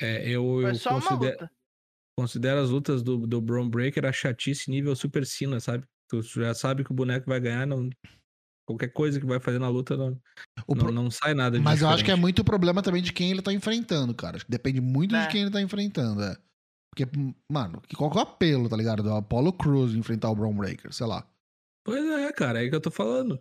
É, eu, Foi eu só uma considero, luta. considero as lutas do, do Braun Breaker a chatice nível Super Cena, sabe? Tu já sabe que o boneco vai ganhar, não, qualquer coisa que vai fazer na luta não, O não, pro- não sai nada de Mas eu acho que é diferente. muito problema também de quem ele tá enfrentando, cara. Acho que depende muito É. de quem ele tá enfrentando, é. Porque, mano, que- qual que é o apelo, tá ligado? Do Apollo Cruz enfrentar o Braun Breaker, sei lá. Pois é, cara, é aí que eu tô falando.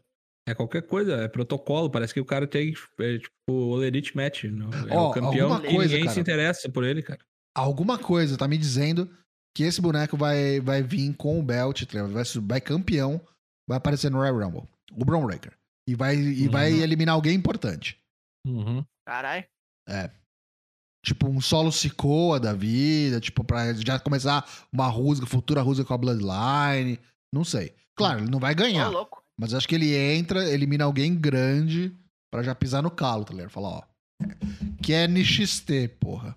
É qualquer coisa, é protocolo. Parece que o cara tem é, tipo o Elite Match. não- É Ó, o campeão e ninguém cara. se interessa por ele, cara. Alguma coisa tá me dizendo que esse boneco vai, vai vir com o belt, tá vai, vai campeão, vai aparecer no Royal Rumble. O Braun Breaker. E vai, e vai Uhum. eliminar alguém importante. Uhum. Caralho. Tipo, um solo Sikoa da vida, tipo, pra já começar uma rusga, futura rusga com a Bloodline. Não sei. Claro, ele não vai ganhar. louco. Mas acho que ele entra, elimina alguém grande pra já pisar no calo, tá ligado? Falar, ó. Que é NXT, porra.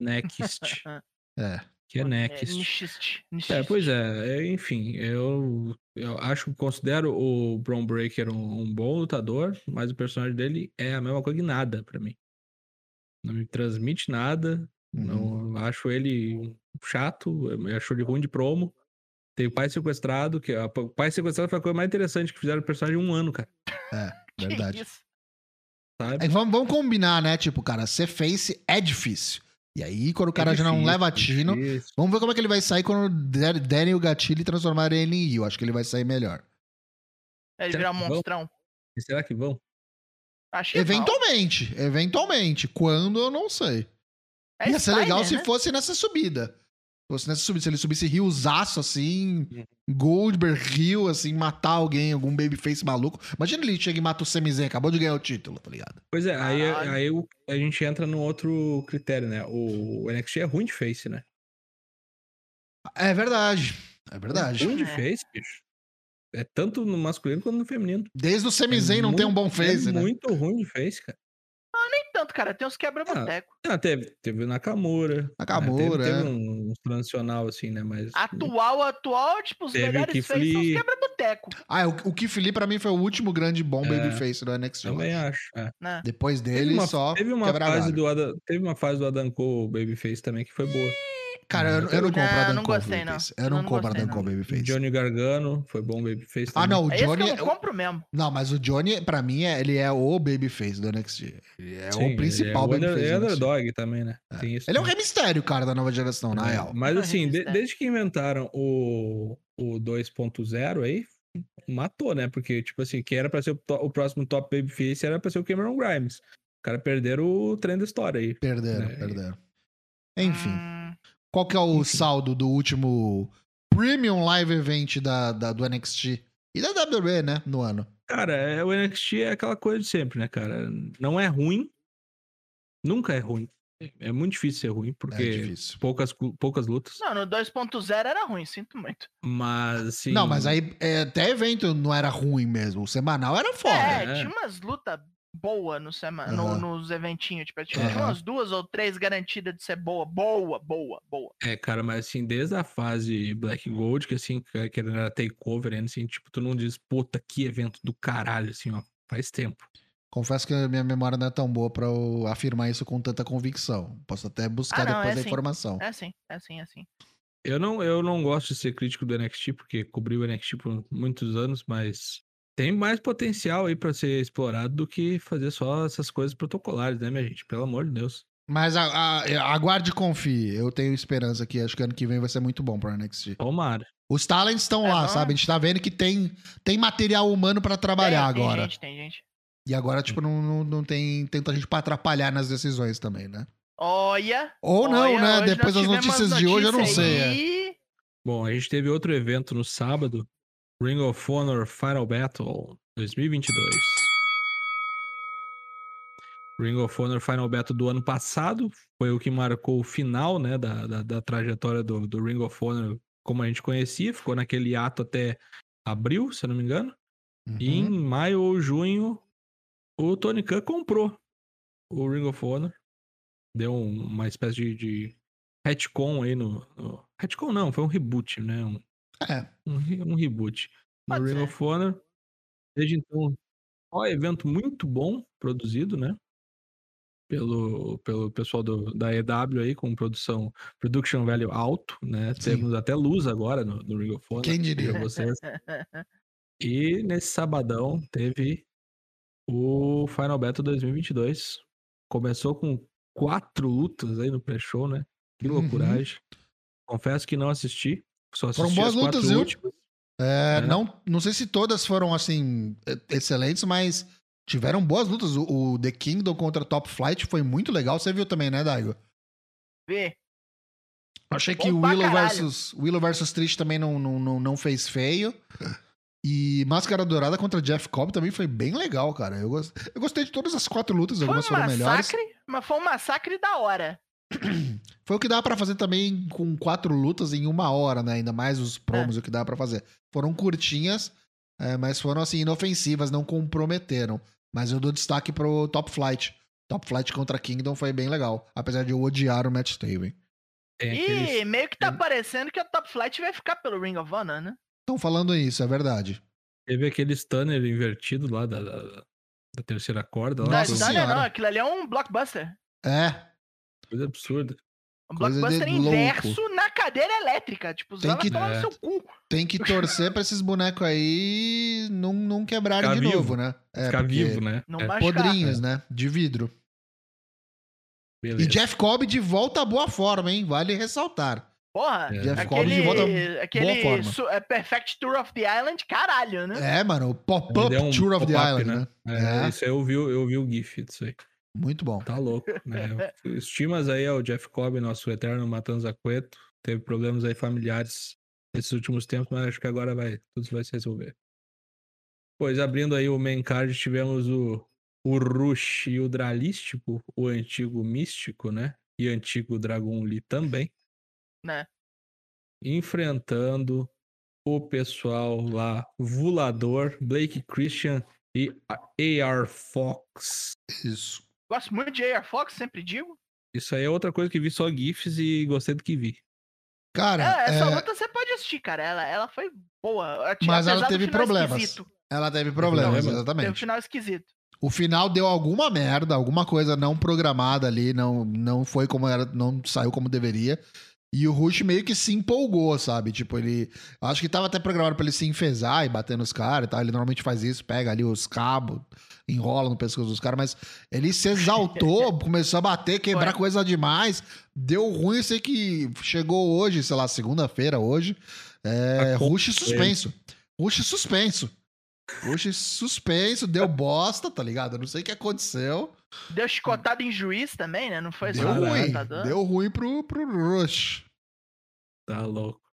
Next. É. que é É, Next. É, pois é, é, enfim, eu, eu acho, considero o Braun Breaker um, um bom lutador, mas o personagem dele é a mesma coisa que nada pra mim. Não me transmite nada, Uhum. não acho ele chato, eu acho ele ruim de promo. Tem o pai sequestrado, que a- o pai sequestrado foi a coisa mais interessante que fizeram o personagem em um ano, cara. Que Verdade. isso? Sabe? É que vamos, vamos combinar, né? Tipo, cara, ser face é difícil. E aí, quando o cara É já não leva é tino, difícil. vamos ver como é que ele vai sair quando der- derem o gatilho e transformarem ele em Io. Acho que ele vai sair melhor. Ele Será virar um que vão? monstrão. E Será que vão? Acho que não. Eventualmente, eventualmente. Quando, eu não sei. É Ia ser legal se né? fosse nessa subida. Se fosse nessa subida, se ele subisse riozaço assim, Goldberg Rio, assim, matar alguém, algum babyface maluco. Imagina ele chega e mata o Semizen, acabou de ganhar o título, tá ligado? Pois é, aí, Caralho. aí a gente entra num outro critério, né? O, NXT é ruim de face, né? É verdade. É verdade. Ruim de É. face, bicho. É tanto no masculino quanto no feminino. Desde o Semizen É não tem um muito- bom face, é né? muito ruim de face, cara. Tanto, cara. Tem uns quebra-boteco. Ah, teve, teve o Nakamura. Nakamura, né? Teve, é. teve um, um tradicional, assim, né? Mas. Atual, atual, tipo, os Teve o melhores feitos são os quebra-boteco. Ah, o, o Lee pra mim foi o último grande bom É. babyface do NXT. eu Também acho. é. Né? Depois Teve dele, uma, só teve uma fase do Adam, Teve uma fase do Adam Cole Babyface também que foi boa. Cara, eu, eu não compro Adam não Cole. Babyface. Eu não não compro gostei, Adam Cole Babyface. Johnny Gargano foi bom Babyface Ah, também. não, o É esse Johnny... que eu não compro mesmo. Não, mas o Johnny, pra mim, é- ele é o babyface do NXT. Ele é Sim, o ele principal é o under- babyface é do NXT. underdog também, né? É. Tem isso Ele é o também. Rei Mistério, cara, da nova geração, na É, real. Mas Ah, assim, de- desde que inventaram o, o 2.0 aí, matou, né? Porque, tipo assim, quem era pra ser o, to- o próximo top babyface era pra ser o Cameron Grimes. O cara perderam o trem da história aí. Perderam, É. perderam. Enfim, Hum, qual que é o enfim. saldo do último Premium Live Event da, da- do NXT? E da WWE, né, no ano? Cara, é, o NXT é aquela coisa de sempre, né, cara? Não é ruim. Nunca é ruim. É muito difícil ser ruim, É porque difícil. poucas, poucas lutas. Não, no 2.0 era ruim, sinto muito. Mas, assim. Não, mas aí é, até evento não era ruim mesmo. O semanal era foda. É, é. tinha umas lutas boas no sema... no- Aham. nos eventinhos. Tipo, tinha, Aham. umas duas ou três garantidas de ser boa. Boa, boa, boa. É, cara, mas assim, desde a fase Black Gold, que assim, que era takeover, assim, tipo, tu não diz, puta, que evento do caralho, assim, ó, faz tempo. Confesso que a minha memória não é tão boa pra eu afirmar isso com tanta convicção. Posso até buscar Ah, não, depois é a assim. informação. É assim, é assim, é assim. Eu não, eu não gosto de ser crítico do NXT, porque cobri o NXT por muitos anos, mas tem mais potencial aí pra ser explorado do que fazer só essas coisas protocolares, né, minha gente? Pelo amor de Deus. Mas a- a- aguarde e confie. Eu tenho esperança que acho que ano que vem vai ser muito bom pro NXT. Tomara. Os talents estão É, lá, vamos- sabe? A gente tá vendo que tem, tem material humano pra trabalhar tem, agora. Tem gente, tem gente. E agora, tipo, não, não, não tem tanta gente pra atrapalhar nas decisões também, né? Olha. Ou não, olha, né? Depois das notícias de hoje, eu não sei. é. Bom, a gente teve outro evento no sábado, Ring of Honor Final Battle 2022. Ring of Honor Final Battle do ano passado foi o que marcou o final, né, da, da, da trajetória do, do Ring of Honor como a gente conhecia, ficou naquele ato até abril, se eu não me engano. E em Uhum. maio ou junho, o Tony Khan comprou o Ring of Honor. Deu um- uma espécie de, de retcon aí no, no. Retcon não, foi um reboot, né? Um, É. um, um reboot no Ring of Honor. Desde então, ó, evento muito bom produzido, né? Pelo, pelo pessoal do, da EW aí, com produção, production value alto, né? Sim. Temos até luz agora no, no Ring of Honor. Quem diria? Vocês. E nesse sabadão teve o Final Battle 2022. Começou com quatro lutas aí no pré-show, né? Que Uhum. loucuragem. Confesso que não assisti. Só Foram boas lutas, viu? últimas. É, É. Não, não sei se todas foram, assim, excelentes, mas tiveram boas lutas. O, o The Kingdom contra Top Flight foi muito legal. Você viu também, né, Daigo? Vê. Achei Bom que o Willow caralho. versus, Willow versus Trish também não, não, não, não fez feio. E Máscara Dourada contra Jeff Cobb também foi bem legal, cara. Eu, gos- eu gostei de todas as quatro lutas, Foi um algumas foram melhores. massacre, mas foi um massacre da hora. Foi o que dá pra fazer também com quatro lutas em uma hora, né? Ainda mais os promos, É. o que dá pra fazer. Foram curtinhas, é, mas foram assim, inofensivas, não comprometeram. Mas eu dou destaque pro Top Flight. Top Flight contra Kingdom foi bem legal. Apesar de eu odiar o Matt Taven. Tem E aqueles- meio que tá tem- parecendo que o Top Flight vai ficar pelo Ring of Honor, né? Estão falando isso, é verdade. Teve aquele stunner invertido lá da, da, da terceira corda. Lá, Não, Nossa não, senhora. não, aquilo ali é um blockbuster. É, coisa absurda. Um Coisa blockbuster louco. inverso na cadeira elétrica. Tipo, Tem que- tomar É. no seu cu. tem que torcer pra esses bonecos aí não, não quebrarem Ficar de vivo. novo, né? É, Ficar vivo, né? Não É. Podrinhos, né? De vidro. beleza. E Jeff Cobb de volta à boa forma, hein? Vale ressaltar. Porra, É. Jeff Cobb de volta à boa aquele forma. su- é Perfect Tour of the Island, caralho, né? É, mano, o pop-up deu um Tour of the pop-up, Island, né? É, É. Isso aí eu vi, eu vi o GIF disso aí. Muito bom. Tá louco, né? Estimas aí ao Jeff Cobb, nosso eterno Matanza Cueto. Teve problemas aí familiares nesses últimos tempos, mas acho que agora vai, tudo vai se resolver. Pois abrindo aí o main card, tivemos o, o Rush e o Dralístico, o antigo Místico, né? E antigo Dragon Lee também. Né? Enfrentando o pessoal lá, Vulador, Blake Christian e AR Fox. Isso. Gosto muito de AR Fox, sempre digo. Isso aí é outra coisa que vi só GIFs e gostei do que vi. Cara, É, essa é, luta você pode assistir, cara. Ela, ela foi boa. Mas ela teve problemas. esquisito. ela teve problemas, Problema. Teve um exatamente. final esquisito. O final deu alguma merda, alguma coisa não programada ali, não, não foi como era, não saiu como deveria. E o Rush meio que se empolgou, sabe? Tipo, ele. Acho que tava até programado pra ele se enfesar e bater nos caras e tal. Ele normalmente faz isso, pega ali os cabos, enrola no pescoço dos caras, mas ele se exaltou, começou a bater, quebrar Foi. coisa demais. Deu ruim, eu sei que chegou hoje, sei lá, segunda-feira hoje. É, Rush suspenso. Rush suspenso. Rush suspenso, deu bosta, tá ligado? Eu não sei o que aconteceu. Deu chicotada em juiz também, né? Não foi Deu só ruim. Deu ruim pro, pro Rush. Tá louco.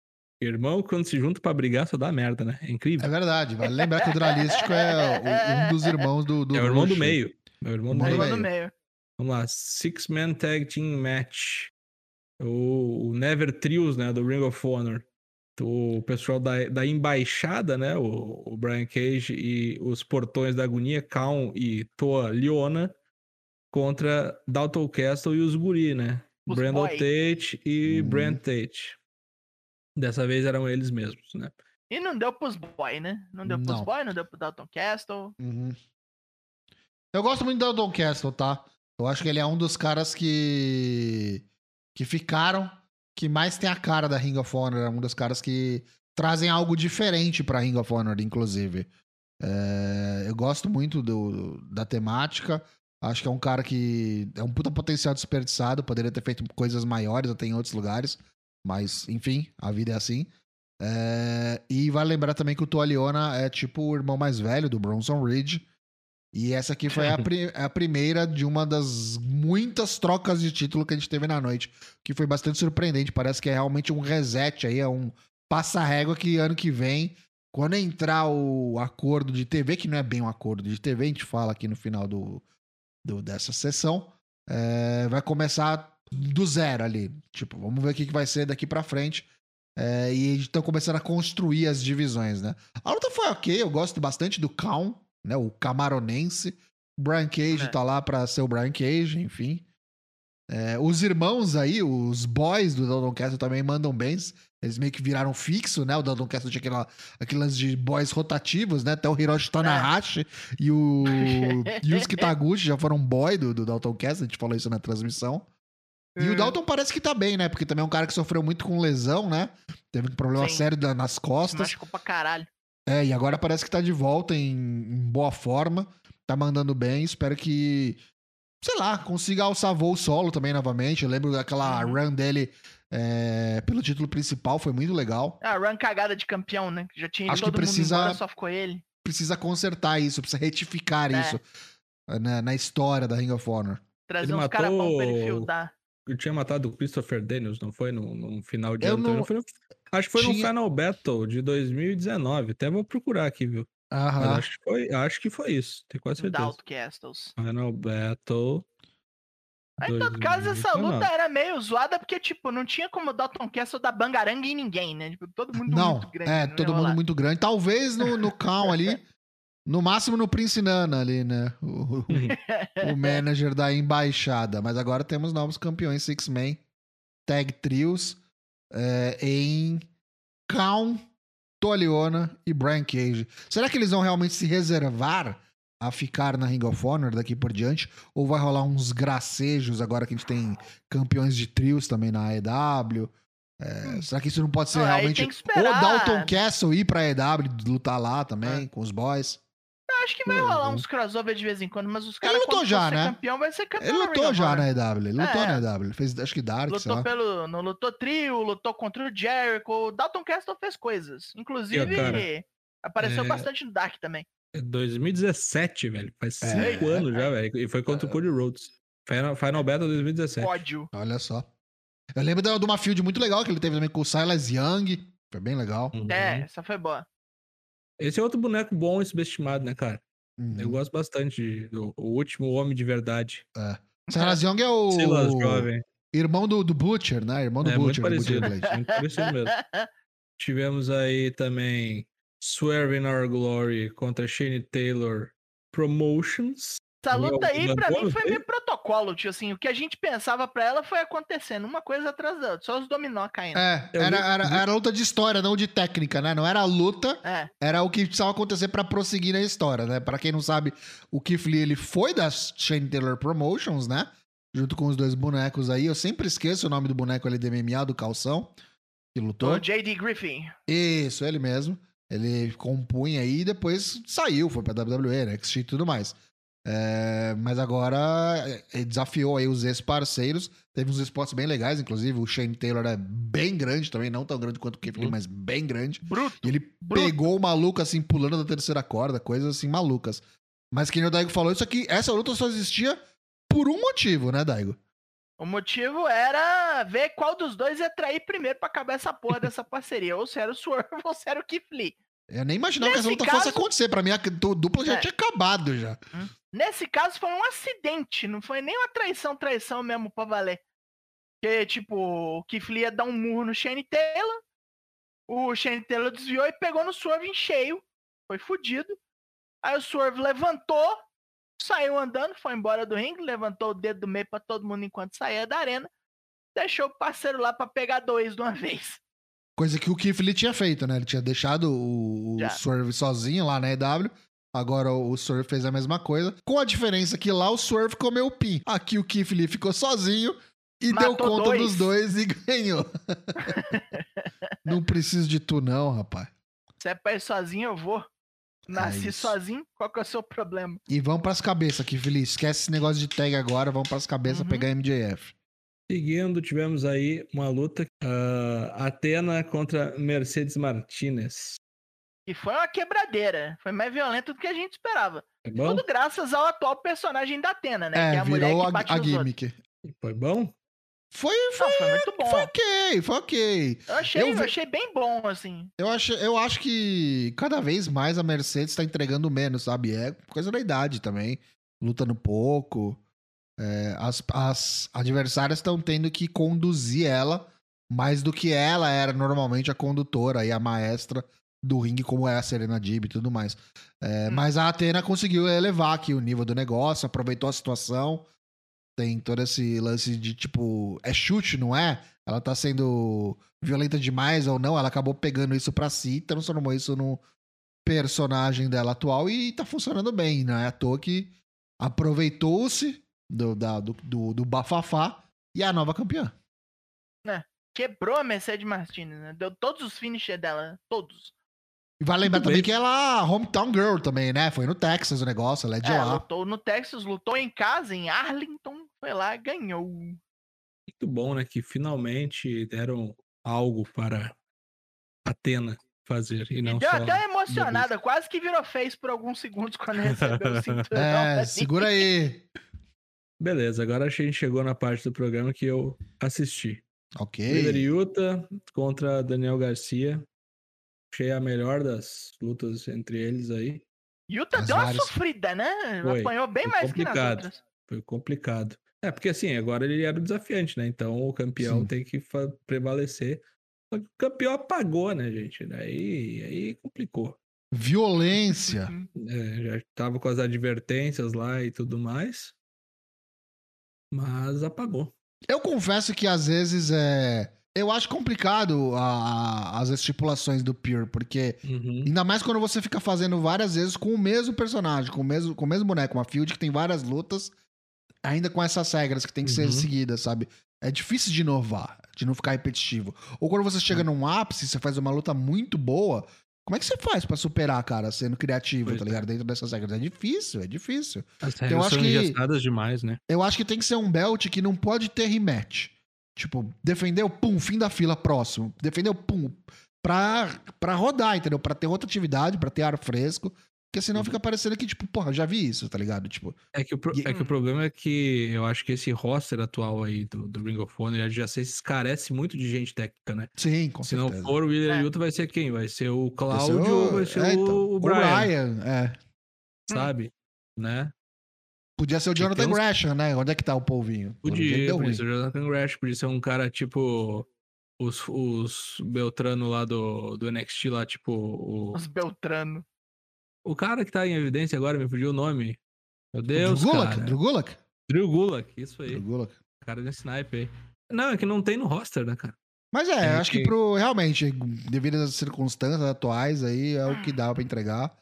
Irmão, quando se junta pra brigar, só dá merda, né? É incrível. É verdade. Vale lembrar que o Dralístico é o- um dos irmãos do, do É, o irmão do meio. É o irmão do Irmão meio. do Irmão do meio. Vamos lá. Six Man Tag Team Match. O, o Never Trios, né? Do Ring of Honor. O pessoal da, da embaixada, né? O, o Brian Cage e os portões da agonia, Kaun e Toa Liona. Contra Dalton Castle e os guri, né? Os Brandon boy. Tate e Uhum. Brent Tate. Dessa vez eram eles mesmos, né? E não deu pros boy, né? Não deu pros Não. boy, não deu pro Dalton Castle. Uhum. Eu gosto muito do Don Castle, tá? Eu acho que ele é um dos caras que. que ficaram, que mais tem a cara da Ring of Honor. É um dos caras que trazem algo diferente pra Ring of Honor, inclusive. É, eu gosto muito do, da temática. Acho que é um cara que é um puta potencial desperdiçado. Poderia ter feito coisas maiores até em outros lugares. Mas, enfim, a vida é assim. É, e vale lembrar também que o Toaliona é tipo o irmão mais velho do Bronson Reed. E essa aqui foi a, pri- a primeira de uma das muitas trocas de título que a gente teve na noite. Que foi bastante surpreendente. Parece que é realmente um reset aí, é um passa-régua que ano que vem, quando entrar o acordo de TV, que não é bem um acordo de TV, a gente fala aqui no final do, do- dessa sessão, é, vai começar do zero ali. Tipo, vamos ver o que, que vai ser daqui pra frente. É, e estão começando a construir as divisões, né? A luta foi ok, eu gosto bastante do Kaun, né? O camaronense. O Brian Cage É. tá lá pra ser o Brian Cage, enfim. É, os irmãos aí, os boys do Dalton Castle também mandam bem. Eles meio que viraram fixo, né? O Dalton Castle tinha aquela, aquele lance de boys rotativos, né? Até o Hiroshi Tanahashi e o Yusuke Taguchi já foram boy do, do Dalton Castle. A gente falou isso na transmissão. E o Hum. Dalton parece que tá bem, né? Porque também é um cara que sofreu muito com lesão, né? Teve um problema Sim. sério da- nas costas. machucou pra caralho. É, e agora parece que tá de volta em, em boa forma, tá mandando bem. Espero que, sei lá, consiga alçar voo solo também novamente. Eu lembro daquela Uhum. run dele é, pelo título principal, foi muito legal. Ah, run cagada de campeão, né? Já tinha ido Acho que todo precisa- mundo embora, só ficou ele. Precisa consertar isso, precisa retificar É. isso na, na história da Ring of Honor. Trazer Ele uns caras bons pra ele matou- fieldar. Eu tinha matado o Christopher Daniels, não foi? No, no final de Eu ano. também, não- foi no- Acho que foi no Tinha- Final Battle de 2019. Até vou procurar aqui, viu? Mas Aham. acho que foi, acho que foi isso. Tenho quase certeza. Outcastles. Final Battle. Aí, em todo caso, essa 2019. luta era meio zoada, porque, tipo, não tinha como o Dalton Castle dar bangaranga em ninguém, né? Tipo, todo mundo Não, muito grande. é, todo mundo rolar. muito grande. Talvez no, no Cal ali, no máximo no Prince Nana ali, né? O, o- o manager da embaixada. Mas agora temos novos campeões Six Man Tag Trios é, em Kaun, Toliona e Brian Cage. Será que eles vão realmente se reservar a ficar na Ring of Honor daqui por diante? Ou vai rolar uns gracejos agora que a gente tem campeões de trios também na AEW? É, será que isso não pode ser realmente tem que o esperar. Dalton Castle ir pra AEW lutar lá também com os boys? Eu acho que vai rolar uns crossover de vez em quando, mas os caras, lutou quando já, né? campeão, vai ser campeão Ele lutou já na EW, ele lutou É. na EW. Ele fez, acho que Dark, sei Lutou lá. pelo. Não lutou trio, lutou contra o Jericho. O Dalton Castle fez coisas. Inclusive, cara, apareceu é- bastante no Dark também. É 2017, velho. Faz É. cinco anos já, velho. E foi contra o Cody Rhodes. Final, Final Battle 2017. Ódio. Olha só. Eu lembro de de uma field muito legal que ele teve também com o Silas Young. Foi bem legal. Uhum. É, essa foi boa. Esse é outro boneco bom e subestimado, né, cara? Uhum. Eu gosto bastante do o último homem de verdade. Silas Young é o Silas jovem. irmão do, do Butcher, né? Irmão do É, muito Butcher, do Butcher parecido. Blade. Muito parecido mesmo. Tivemos aí também Swerve in Our Glory contra Shane Taylor Promotions. Essa Meu, luta aí, pra mim, foi meio protocolo, tio. Assim, o que a gente pensava pra ela foi acontecendo, uma coisa atrás da outra. Só os dominó caindo. É, era, era, era luta de história, não de técnica, né? Não era a luta, É. era o que precisava acontecer pra prosseguir na história, né? Pra quem não sabe, o Keith Lee, ele foi da Shane Taylor Promotions, né? Junto com os dois bonecos aí. Eu sempre esqueço o nome do boneco ali do MMA, do calção, que lutou. O J.D. Griffin. Isso, ele mesmo. Ele compunha aí e depois saiu, foi pra WWE, né? NXT e tudo mais. É, mas agora é, ele desafiou aí os ex-parceiros. Teve uns spots bem legais, inclusive. O Shane Taylor é bem grande também, não tão grande quanto o Uhum. mas bem grande. Bruto. E ele Bruto. pegou o maluco assim, pulando da terceira corda, coisas assim malucas. Mas quem o Daigo falou, isso aqui, essa luta só existia por um motivo, né, Daigo? O motivo era ver qual dos dois ia trair primeiro pra acabar essa porra dessa parceria. Ou se era o Swerve ou se era o Lee. Eu nem imaginava que essa Nesse luta fosse caso- acontecer. Pra mim, a du- dupla já É. tinha acabado já. Nesse caso foi um acidente, não foi nem uma traição, traição mesmo pra valer. Porque, tipo, o Keith Lee ia dar um murro no Shane Taylor, o Shane Taylor desviou e pegou no Swerve em cheio, foi fudido. Aí o Swerve levantou, saiu andando, foi embora do ringue, levantou o dedo do meio pra todo mundo enquanto saía da arena, deixou o parceiro lá pra pegar dois de uma vez. Coisa que o Keith Lee tinha feito, né? Ele tinha deixado o, o. Swerve sozinho lá na EW. Agora o Swerve fez a mesma coisa. Com a diferença que lá o Swerve comeu o pin. Aqui o Keith Lee ficou sozinho e deu Matou conta dois. dos dois e ganhou. não preciso de tu, não, rapaz. Se é pra ir sozinho, eu vou. Nasci É sozinho, qual que é o seu problema? E vamos pras cabeças, Lee. Esquece esse negócio de tag agora. Vamos pras cabeças Uhum. pegar MJF. Seguindo, tivemos aí uma luta. ah, Atena contra Mercedes Martinez. E foi uma quebradeira. Foi mais violento do que a gente esperava. Foi bom? Tudo graças ao atual personagem da Atena, né? que é É, a mulher virou que a, bate a nos outros. gimmick. Foi bom? Foi, Não, foi, foi muito bom. foi ok, foi ok. Eu achei, eu eu achei bem bom, assim. Eu acho, eu acho que cada vez mais a Mercedes tá entregando menos, sabe? É coisa da idade também. Lutando pouco. É, as, as adversárias estão tendo que conduzir ela mais do que ela era normalmente a condutora e a maestra do ringue, como é a Serena Dib e tudo mais. É, Hum. Mas a Atena conseguiu elevar aqui o nível do negócio, aproveitou a situação. Tem todo esse lance de tipo, é chute, não é? Ela tá sendo violenta demais ou não, ela acabou pegando isso pra si, transformou isso no personagem dela atual e tá funcionando bem, não é à toa que aproveitou-se do, da- do, do, do bafafá e é a nova campeã. Quebrou a Mercedes Martinez, né? Deu todos os finishes dela, todos. E vale lembrar Muito também bem. que ela é hometown girl também, né? Foi no Texas o negócio, ela é de É, lá. lutou no Texas, lutou em casa, em Arlington, foi lá, ganhou. Muito bom, né? Que finalmente deram algo para Atena fazer. E não Deu só até uma emocionada, quase que virou face por alguns segundos quando recebeu o cinturão. É, segura aí. Beleza, agora a gente chegou na parte do programa que eu assisti. Ok. Wheeler Yuta contra Daniel Garcia. Achei a melhor das lutas entre eles aí. Yuta As deu uma várias- sofrida, né? Foi, Apanhou bem foi mais que nas complicado. outras. Foi complicado. É, porque assim, agora ele era o desafiante, né? Então o campeão Sim. tem que prevalecer. Só que o campeão apagou, né, gente? Daí aí complicou. Violência. Uhum. É, já tava com as advertências lá e tudo mais. Mas apagou. Eu confesso que às vezes é. Eu acho complicado a- as estipulações do Pure, porque Uhum. ainda mais quando você fica fazendo várias vezes com o mesmo personagem, com o mesmo, com o mesmo boneco, uma field que tem várias lutas, ainda com essas regras que tem que ser Uhum. seguidas, sabe? É difícil de inovar, de não ficar repetitivo. Ou quando você chega num ápice, você faz uma luta muito boa, como é que você faz pra superar, cara, sendo criativo, Pois tá é. ligado? Dentro dessas regras. É difícil, é difícil. As eu regras acho são que- demais, né? Eu acho que tem que ser um belt que não pode ter rematch. Tipo, defendeu, pum, fim da fila, próximo. Defendeu, pum. Pra, pra rodar, entendeu? Pra ter rotatividade, pra ter ar fresco. Porque senão Uhum. fica parecendo que, tipo, porra, já vi isso, tá ligado? Tipo, É que, o pro- E- é que o problema é que eu acho que esse roster atual aí do, do Ring of Honor já se escarece muito de gente técnica, né? sim, com Se não certeza. for o William É. Yuta, vai ser quem? Vai ser o Vai ser Cláudio ou vai ser é, o, então, o Brian, é. sabe? Né? Podia ser o Jonathan uns- Gresham, né? Onde é que tá o polvinho? Podia, podia ser o Jonathan Grash, podia ser um cara tipo os, os Beltrano lá do, do NXT lá, tipo o, Os Beltrano. o cara que tá em evidência agora, me fugiu o nome. Meu Deus, Drew Gulak? cara. Drew Gulak? Drew Gulak, isso aí. Drew Gulak. Cara desse snipe aí. Não, é que não tem no roster, né, cara? Mas é, É eu acho que que- pro, realmente, devido às circunstâncias atuais aí, é o que dá pra entregar.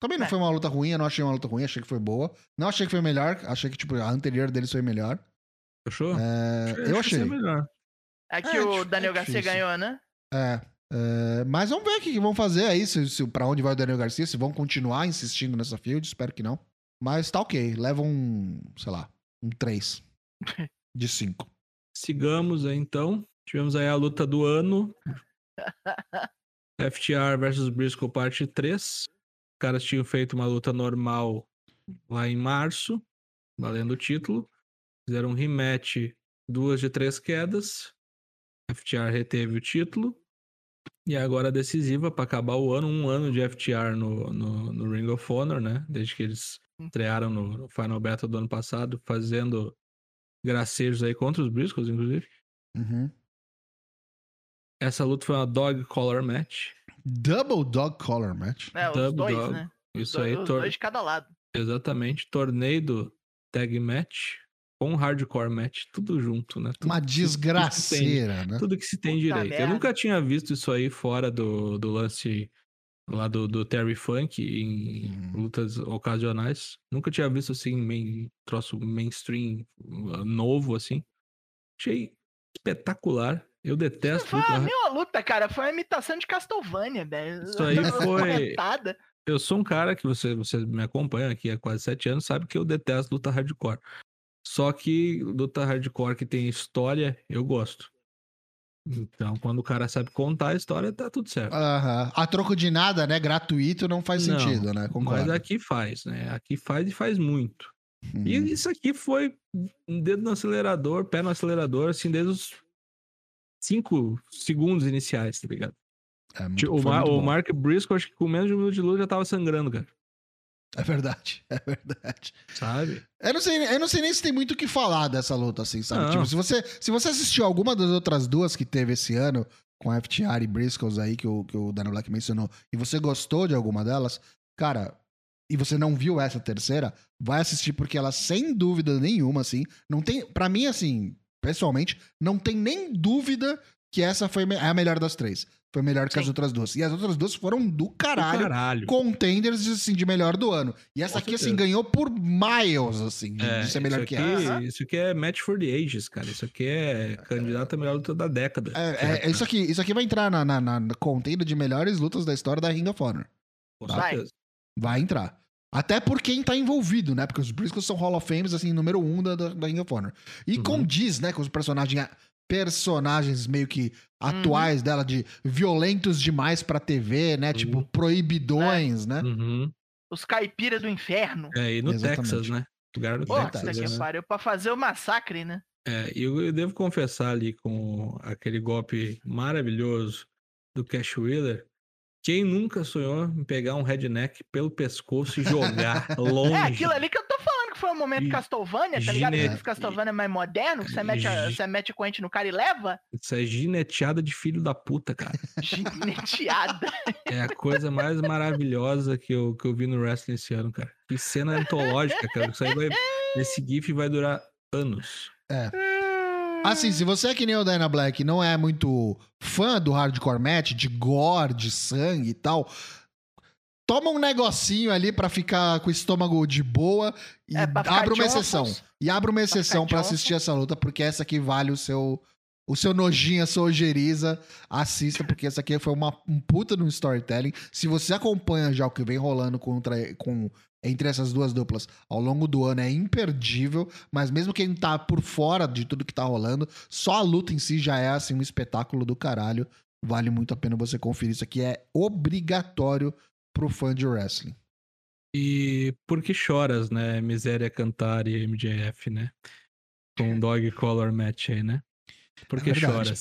Também não É. foi uma luta ruim, eu não achei uma luta ruim, achei que foi boa. Não achei que foi melhor, achei que, tipo, a anterior deles foi melhor. Achou? É, eu achei. é melhor. É que É, o dif- Daniel é Garcia ganhou, né? É, é, mas vamos ver o que que vão fazer aí, se, se, pra onde vai o Daniel Garcia, se vão continuar insistindo nessa field, espero que não. Mas tá ok, leva um, sei lá, um 3 de 5. Sigamos aí, então. Tivemos aí a luta do ano. FTR versus Briscoe parte 3. Os caras tinham feito uma luta normal lá em março, valendo o título. Fizeram um rematch, duas de três quedas. FTR reteve o título. E agora a decisiva para acabar o ano, um ano de FTR no, no, no Ring of Honor, né? Desde que eles estrearam no, no Final Battle do ano passado, fazendo gracejos aí contra os Briscoes, inclusive. Uhum. Essa luta foi uma dog collar match. Double Dog Collar Match. É, os Double dois, dog. né? Os Isso dois- aí, os tor- dois de cada lado. exatamente. Torneio tag match com hardcore match, tudo junto, né? Tudo, Uma tudo se tem- desgraceira, né? Tudo que se tem Puta direito. Eu merda. nunca tinha visto isso aí fora do, do lance lá do, do Terry Funk em Uhum. lutas ocasionais. Nunca tinha visto assim, main, troço mainstream uh, novo assim. Achei espetacular. Eu detesto Foi luta a mesma luta, cara. Foi uma imitação de Castlevania, velho. Isso aí foi-. Eu sou um cara que você, você me acompanha aqui há quase sete anos, sabe que eu detesto luta hardcore. Só que luta hardcore que tem história, eu gosto. Então, quando o cara sabe contar a história, tá tudo certo. Aham. A troco de nada, né? Gratuito não faz Não, sentido, né? Mas Concordo. aqui faz, né? Aqui faz e faz muito. Uhum. E isso aqui foi um dedo no acelerador, pé no acelerador, assim, desde os cinco segundos iniciais, tá ligado? É, muito- Tipo, o, Ma- o. Mark Briscoe, acho que com menos de um minuto de luta já tava sangrando, cara. É verdade, é verdade. Sabe? Eu não, sei, eu não sei nem se tem muito o que falar dessa luta, assim, sabe? Não. Tipo, se você, se você assistiu alguma das outras duas que teve esse ano, com FTR e Briscoes aí, que o, que o Daniel Black mencionou, e você gostou de alguma delas, cara, e você não viu essa terceira, vai assistir porque ela, sem dúvida nenhuma, assim, não tem. Pra mim, assim, pessoalmente, não tem nem dúvida que essa foi é a melhor das três. foi melhor que as outras duas. E as outras duas foram do Do caralho. Caralho. Contenders, assim, de melhor do ano. E essa Com aqui, assim, ganhou por miles, assim, de, É, de ser melhor isso que aqui, essa. Isso aqui é match for the ages, cara. Isso aqui é candidato a melhor luta da década. É, é, isso, aqui, isso aqui vai entrar na, na, na contender de melhores lutas da história da Ring of Honor. Com Vai. certeza. Vai entrar. Até por quem tá envolvido, né? Porque os Briscoes são Hall of Fames, assim, número um da, da, Ring of Honor. E Uhum. condiz, né, com os personagens, personagens meio que atuais dela, de violentos demais pra TV, né? Tipo, proibidões, né? Uhum. Os caipira do inferno. É, e no Exatamente. Texas, né? Lugar do Pô, Texas, que né? pariu pra fazer o massacre, né? É, e eu, eu devo confessar ali com aquele golpe maravilhoso do Cash Wheeler, quem nunca sonhou em pegar um redneck pelo pescoço e jogar longe? É aquilo ali que eu tô falando que foi um momento Gi- Castlevania, tá ligado? gine- Aquele Castlevania mais moderno, que você mete, a, você mete corrente no cara e leva. Isso é gineteada de filho da puta, cara. Gineteada. É a coisa mais maravilhosa que eu, que eu vi no wrestling esse ano, cara. Que cena antológica, cara. Isso aí vai, esse GIF vai durar anos. Assim, se você é que nem o Dana Black e não é muito fã do hardcore match, de gore, de sangue e tal, toma um negocinho ali pra ficar com o estômago de boa e É, abre uma exceção. E abre uma exceção pra assistir essa luta, porque essa aqui vale o seu o seu nojinho, a sua ojeriza, assista, porque essa aqui foi uma, um puta no storytelling. Se você acompanha já o que vem rolando contra, com, entre essas duas duplas ao longo do ano, é imperdível. Mas mesmo quem tá por fora de tudo que tá rolando, só a luta em si já é assim um espetáculo do caralho. Vale muito a pena você conferir. Isso aqui é obrigatório pro fã de wrestling. E por que choras, né? Miséria Cantar e MJF, né? Com um dog color match aí, né? Por que É choras?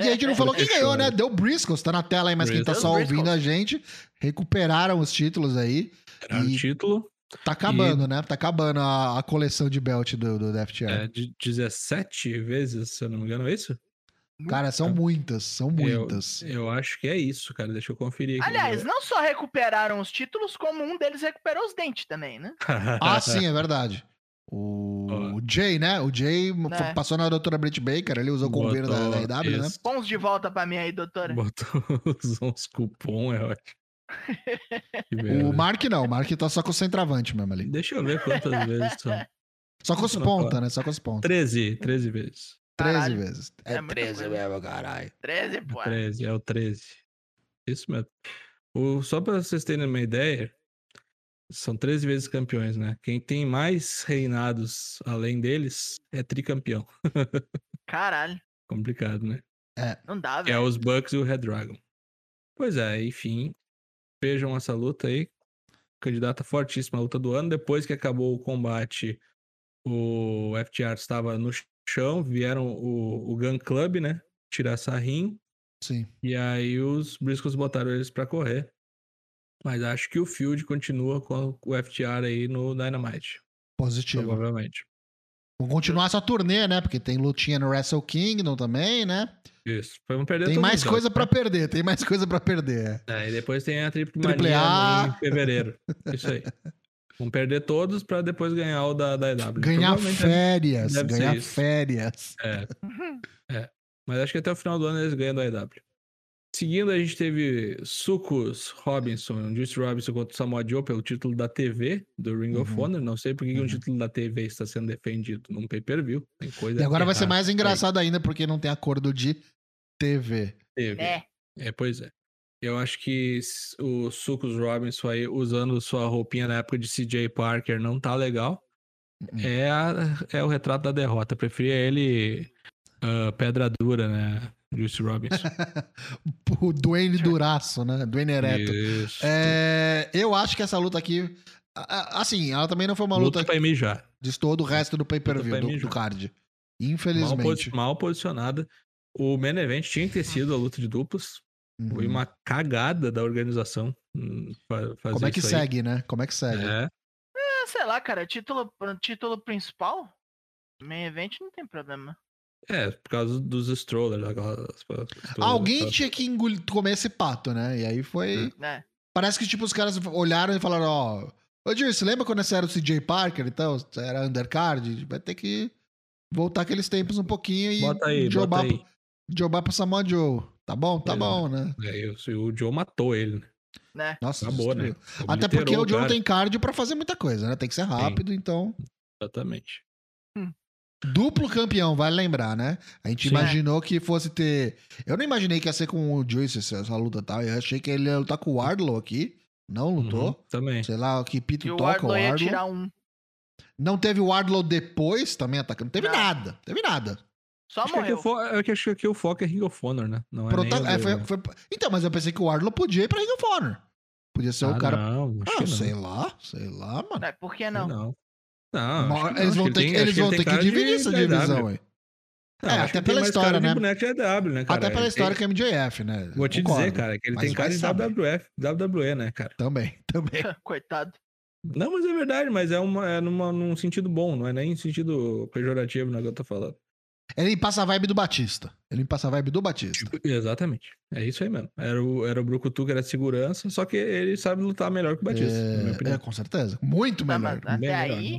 E a gente não falou quem Porque ganhou, né? Deu Briscoes, tá na tela aí, mas quem tá Briscoes. só Briscoes. ouvindo a gente, recuperaram os títulos aí. O E- título Tá acabando, né? Tá acabando a, a coleção de belt do, do Death Chair. é, de 17 vezes, se eu não me engano, é isso? Cara, são muitas, são muitas. Eu acho que é isso, cara. Deixa eu conferir aqui. Aliás, não só recuperaram os títulos, como um deles recuperou os dentes também, né? Ah, sim, é verdade. O, Ó. o Jay, né? O Jay É. passou na doutora Britt Baker, ele usou o convênio da, da Botou IW, né? isso. Bons de volta pra mim aí, doutora. Botou os- uns cupom, é ótimo. Que O. Mark não, o Mark tá só com o centroavante mesmo ali. Deixa eu ver quantas vezes são. Só com os fala. né? Só com os pontas. 13, 13 vezes. 13 Caralho. vezes. É É, muita 13 coisa. mesmo, caralho. 13, pô. 13, é o 13. Isso mesmo. O, só pra vocês terem uma ideia, são 13 vezes campeões, né? Quem tem mais reinados além deles é tricampeão. Caralho. Complicado, né? Não dá, é velho. os Bucks e o Red Dragon. Pois é, enfim. Vejam essa luta aí. Candidata fortíssima à luta do ano. Depois que acabou o combate, o FTR estava no chão. Vieram o, o Gun Club, né? Tirar sarrinho. Sim. E aí os Briscoes botaram eles pra correr. Mas acho que o Field continua com o FTR aí no Dynamite. Positivo. Provavelmente. Vamos continuar essa turnê, né? Porque tem lutinha no Wrestle Kingdom também, né? Isso. Vamos perder Tem mais os coisa jogos, pra né? perder, tem mais coisa pra perder. É, e depois tem a Triple, Triple Mania A. em fevereiro. Isso aí. Vamos perder todos pra depois ganhar o da, da EW. Ganhar Provavelmente férias, ganhar férias. É. Mas acho que até o final do ano eles ganham da EW. Seguindo, a gente teve Sucos Robinson, Juice Robinson contra o Samoa Joe pelo título da TV do Ring of Uhum. Honor. Não sei por que Uhum. um título da TV está sendo defendido num pay-per-view. Tem coisa E agora vai ser mais aí. engraçado ainda porque não tem acordo de TV. TV. É. É, pois é. Eu acho que o Sucos Robinson aí usando sua roupinha na época de CJ Parker não tá legal. Uhum. É, a- é o retrato da derrota. Eu preferia ele ah, pedra dura, né? Juice Robinson. O Dwayne Duraço, né? Dwayne Ereto. Isso. É, eu acho que essa luta aqui. Assim, ela também não foi uma luta luta pra mijar. de todo o resto do pay-per-view, do, do card. Mal, Infelizmente. posi- mal posicionada. O main event tinha que ter sido a luta de duplas. Uhum. Foi uma cagada da organização. hum, fa- fazer Como é que isso aí. segue, né? Como é que segue? É, É, sei lá, cara, título, título principal, main event não tem problema. É, por causa dos strollers. Aquelas, Alguém aquelas- tinha que engolir, comer esse pato, né? E aí foi. né? Parece que, tipo, os caras olharam e falaram, ó. Ô, Gil, você lembra quando você era o CJ Parker e tal? Você era undercard? Vai ter que voltar aqueles tempos um pouquinho e Bota aí, bota jobar, aí. jobar pro Samoa Joe. Tá bom, tá é. bom, né? É, e o Joe matou ele, né? Né? Nossa, Acabou, né? Até porque o John cara. tem cardio pra fazer muita coisa, né? Tem que ser rápido, então. Exatamente. Duplo campeão, vale lembrar, né? A gente Sim. imaginou que fosse ter. Eu não imaginei que ia ser com o Juice essa, essa luta tal. Eu achei que ele ia lutar com o Wardlow aqui. Não lutou. Uhum, também. Sei lá, que pito E o toca o Wardlow ia tirar um. Não teve o Wardlow depois também atacando. Não teve Não. nada. Teve nada. Só Acho morreu. é que acho que aqui o foco é Ring of Honor, né? Não é Prota- nem é, foi- foi- Então, mas eu pensei que o Wardlow podia ir pra Ring of Honor. Podia ser Ah, o cara. Não, acho Ah, que não. sei lá, sei lá, mano. É, por que Não. não? Não. Mas que não, eles vão ter, tem- que, acho eles ele vão tem ter que de- dividir essa de divisão aí. Não, É, até pela tem história, de né? boneco de AEW, né, cara? Até pela Ele história tem- que é MJF, né? Vou te Concordo. dizer, cara, que ele Mas tem cara de. WWF, WWE, né, cara? Também, também. Coitado. Não, mas é verdade, mas é, uma, é numa, num sentido bom, não é nem em sentido pejorativo, né, que eu tô falando. Ele passa a vibe do Batista. Ele passa a vibe do Batista. Tipo, exatamente. É isso aí mesmo. Era o, era o Brucutu que era segurança, só que ele sabe lutar melhor que o Batista, na minha É, opinião. é, com certeza. Muito Tá, melhor. mas bem até melhor, aí. né?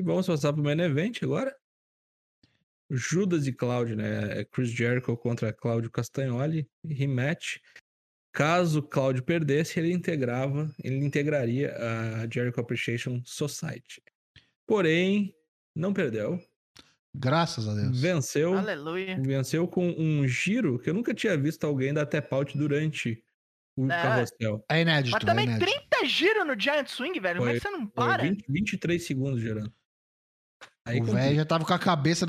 E vamos passar pro main event agora. Judas e Cláudio, né? É Chris Jericho contra Cláudio Castagnoli, rematch. Caso Cláudio perdesse, ele integrava, ele integraria a Jericho Appreciation Society. Porém, não perdeu. Graças a Deus. Venceu. Aleluia. Venceu com um giro que eu nunca tinha visto alguém dar tap out durante o É. carrossel. É inédito, Mas é também inédito. 30 giros no Giant Swing, velho. Como é que você não Foi para? 20, 23 segundos gerando. Aí o velho já tava com a cabeça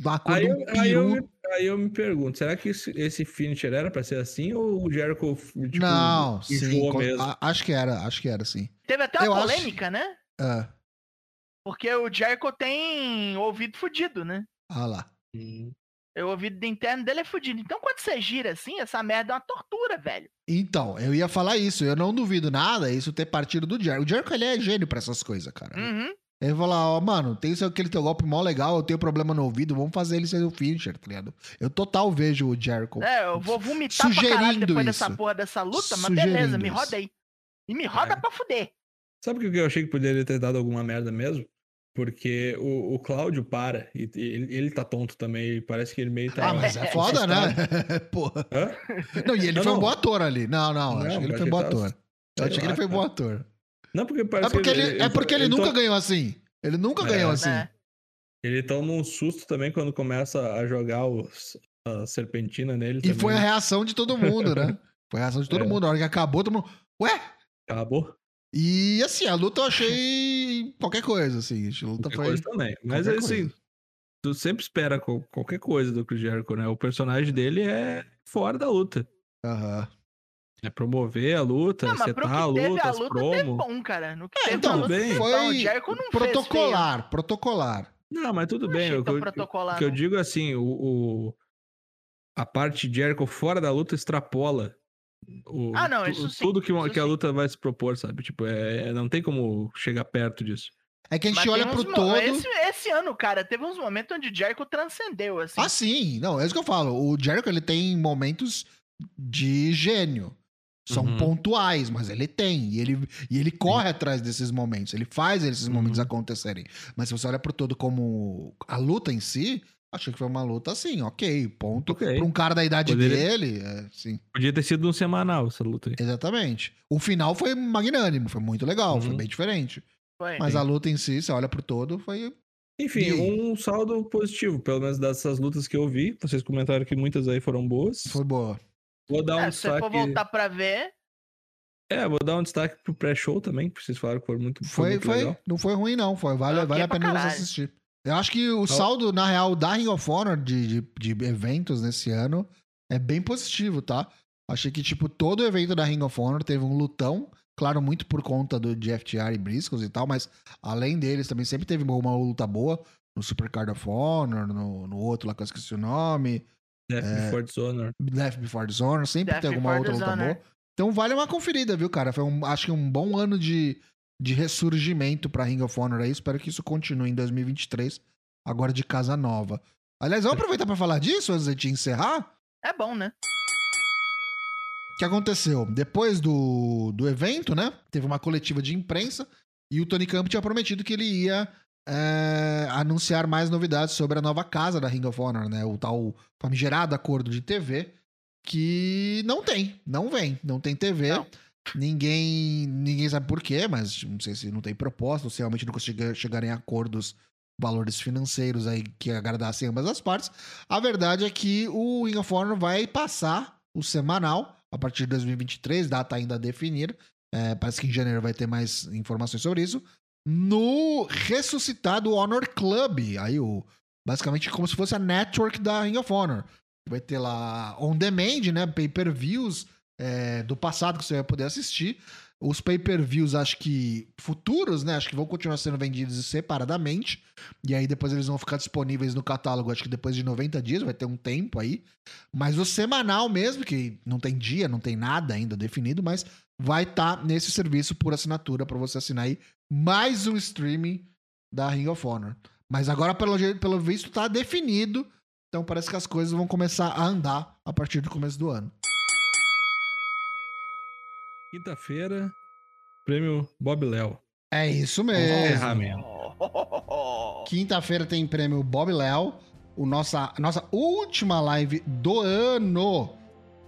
da cor Aí um aí, eu me, aí eu me pergunto, será que esse, esse finisher era pra ser assim ou o Jericho tipo, Não, sim. enjoou co- mesmo? a- acho que era, acho que era, sim. Teve até uma Eu acho- polêmica, né? É. Porque o Jericho tem ouvido fudido, né? Ah lá. Hum. O ouvido interno dele é fudido. Então quando você gira assim, essa merda é uma tortura, velho. Então, eu ia falar isso. Eu não duvido nada isso ter partido do Jericho. O Jericho, ele é gênio pra essas coisas, cara. Uhum. Ele vai falar, ó, mano, tem esse- aquele teu golpe mó legal, eu tenho problema no ouvido, vamos fazer ele ser o finisher, tá ligado? Eu total vejo o Jericho. É, eu vou vomitar pra caralho Sugerindo depois isso. dessa porra dessa luta, mas Sugerindo beleza, me isso. roda aí. E me roda É. pra fuder. Sabe o que eu achei que poderia ter dado alguma merda mesmo? Porque o, o Cláudio para, e, ele, ele tá tonto também, parece que ele meio tá. Ah, mas é foda, né? Porra. Hã? Não, e ele Não, foi um não. bom ator ali. Não, não, Não, acho que ele eu foi achei bom tava- ator. Eu achei que lá, ele foi cara. bom ator. Não, porque É parece porque que ele, é porque ele nunca to- ganhou assim. Ele nunca É. ganhou assim. É. Ele toma um susto também quando começa a jogar os, a serpentina nele. E também. foi a reação de todo mundo, né? Foi a reação de todo É. mundo. A hora que acabou, todo mundo. Ué? Acabou. E assim, a luta eu achei qualquer coisa, assim. A luta Qualquer foi. coisa também. Mas qualquer assim, coisa. tu sempre espera qualquer coisa do Chris Jericho, né? O personagem dele é fora da luta. Aham. É promover a luta, Não, mas pro setar a que teve luta, a luta teve promo. bom, cara. No que É, teve então, luta bem. Foi não fez protocolar, protocolar. Não, mas tudo. Não bem. O que, eu, protocolar, que eu não. digo é assim, o, o- a parte de Jericho fora da luta extrapola o- Ah, não, tu- isso sim, tudo que, isso que a sim. luta vai se propor, sabe? Tipo, é, é- não tem como chegar perto disso. É que a gente Mas olha pro todo. Esse, esse ano, cara, teve uns momentos onde o Jericho transcendeu, assim. Ah, sim. Não, é isso que eu falo. O Jericho, ele tem momentos de gênio. São Uhum. pontuais, mas ele tem. E ele, e ele corre atrás desses momentos. Ele faz esses momentos Uhum. acontecerem. Mas se você olha pro todo como a luta em si, achei que foi uma luta assim, ok, ponto. Ok. Pra um cara da idade Poderia- dele, é, sim. Podia ter sido um semanal essa luta aí. Exatamente. O final foi magnânimo, foi muito legal, foi Uhum. bem diferente. Foi. Mas a luta em si, você olha pro todo, foi. Enfim, um saldo positivo, pelo menos dessas lutas que eu vi. Vocês comentaram que muitas aí foram boas. Foi boa. Vou dar um É, se você for destaque. voltar pra ver, É, vou dar um destaque pro pré-show também, que vocês falaram que foi muito, foi Foi, muito foi. legal. Não foi ruim, não. Foi, vale, vale a pra pena você caralho. assistir. Eu acho que o saldo, na real, da Ring of Honor de, de, de eventos nesse ano é bem positivo, tá? Achei que, tipo, todo evento da Ring of Honor teve um lutão. Claro, muito por conta do de FTR e Briscoes e tal, mas além deles também sempre teve uma luta boa. No Super Card of Honor, no, no outro lá que eu esqueci o nome. Death É. Before Dishonor. Death Before Dishonor, sempre Death tem alguma outra luta boa. Então vale uma conferida, viu, cara? Foi um, acho que um bom ano de, de ressurgimento pra Ring of Honor aí. Espero que isso continue em 2023, agora de casa nova. Aliás, vamos aproveitar pra falar disso antes de encerrar? é bom, né? O que aconteceu? Depois do, do evento, né? Teve uma coletiva de imprensa e o Tony Khan tinha prometido que ele ia é, anunciar mais novidades sobre a nova casa da Ring of Honor, né? O tal famigerado acordo de TV, que não tem, não vem, não tem TV. Não. Ninguém, ninguém sabe por quê, mas não sei se não tem proposta, ou se realmente não conseguiram chegar em acordos, valores financeiros aí que agradassem ambas as partes. A verdade é que o Ring of Honor vai passar o semanal a partir de 2023, data ainda a definir. É, parece que em janeiro vai ter mais informações sobre isso. No ressuscitado Honor Club. Aí o. Basicamente como se fosse a network da Ring of Honor. Vai ter lá on demand, né? Pay-per-views é, do passado que você vai poder assistir. Os pay-per-views, acho que futuros, né? Acho que vão continuar sendo vendidos separadamente. E aí depois eles vão ficar disponíveis no catálogo, acho que depois de 90 dias, vai ter um tempo aí. Mas o semanal mesmo, que não tem dia, não tem nada ainda definido, mas vai estar nesse serviço por assinatura para você assinar aí mais um streaming da Ring of Honor. Mas agora, pelo, jeito- pelo visto, tá definido. Então parece que as coisas vão começar a andar a partir do começo do ano. Quinta-feira, prêmio Bob Léo. É isso mesmo. Quinta-feira tem prêmio Bob Léo. O nossa, a nossa última live do ano.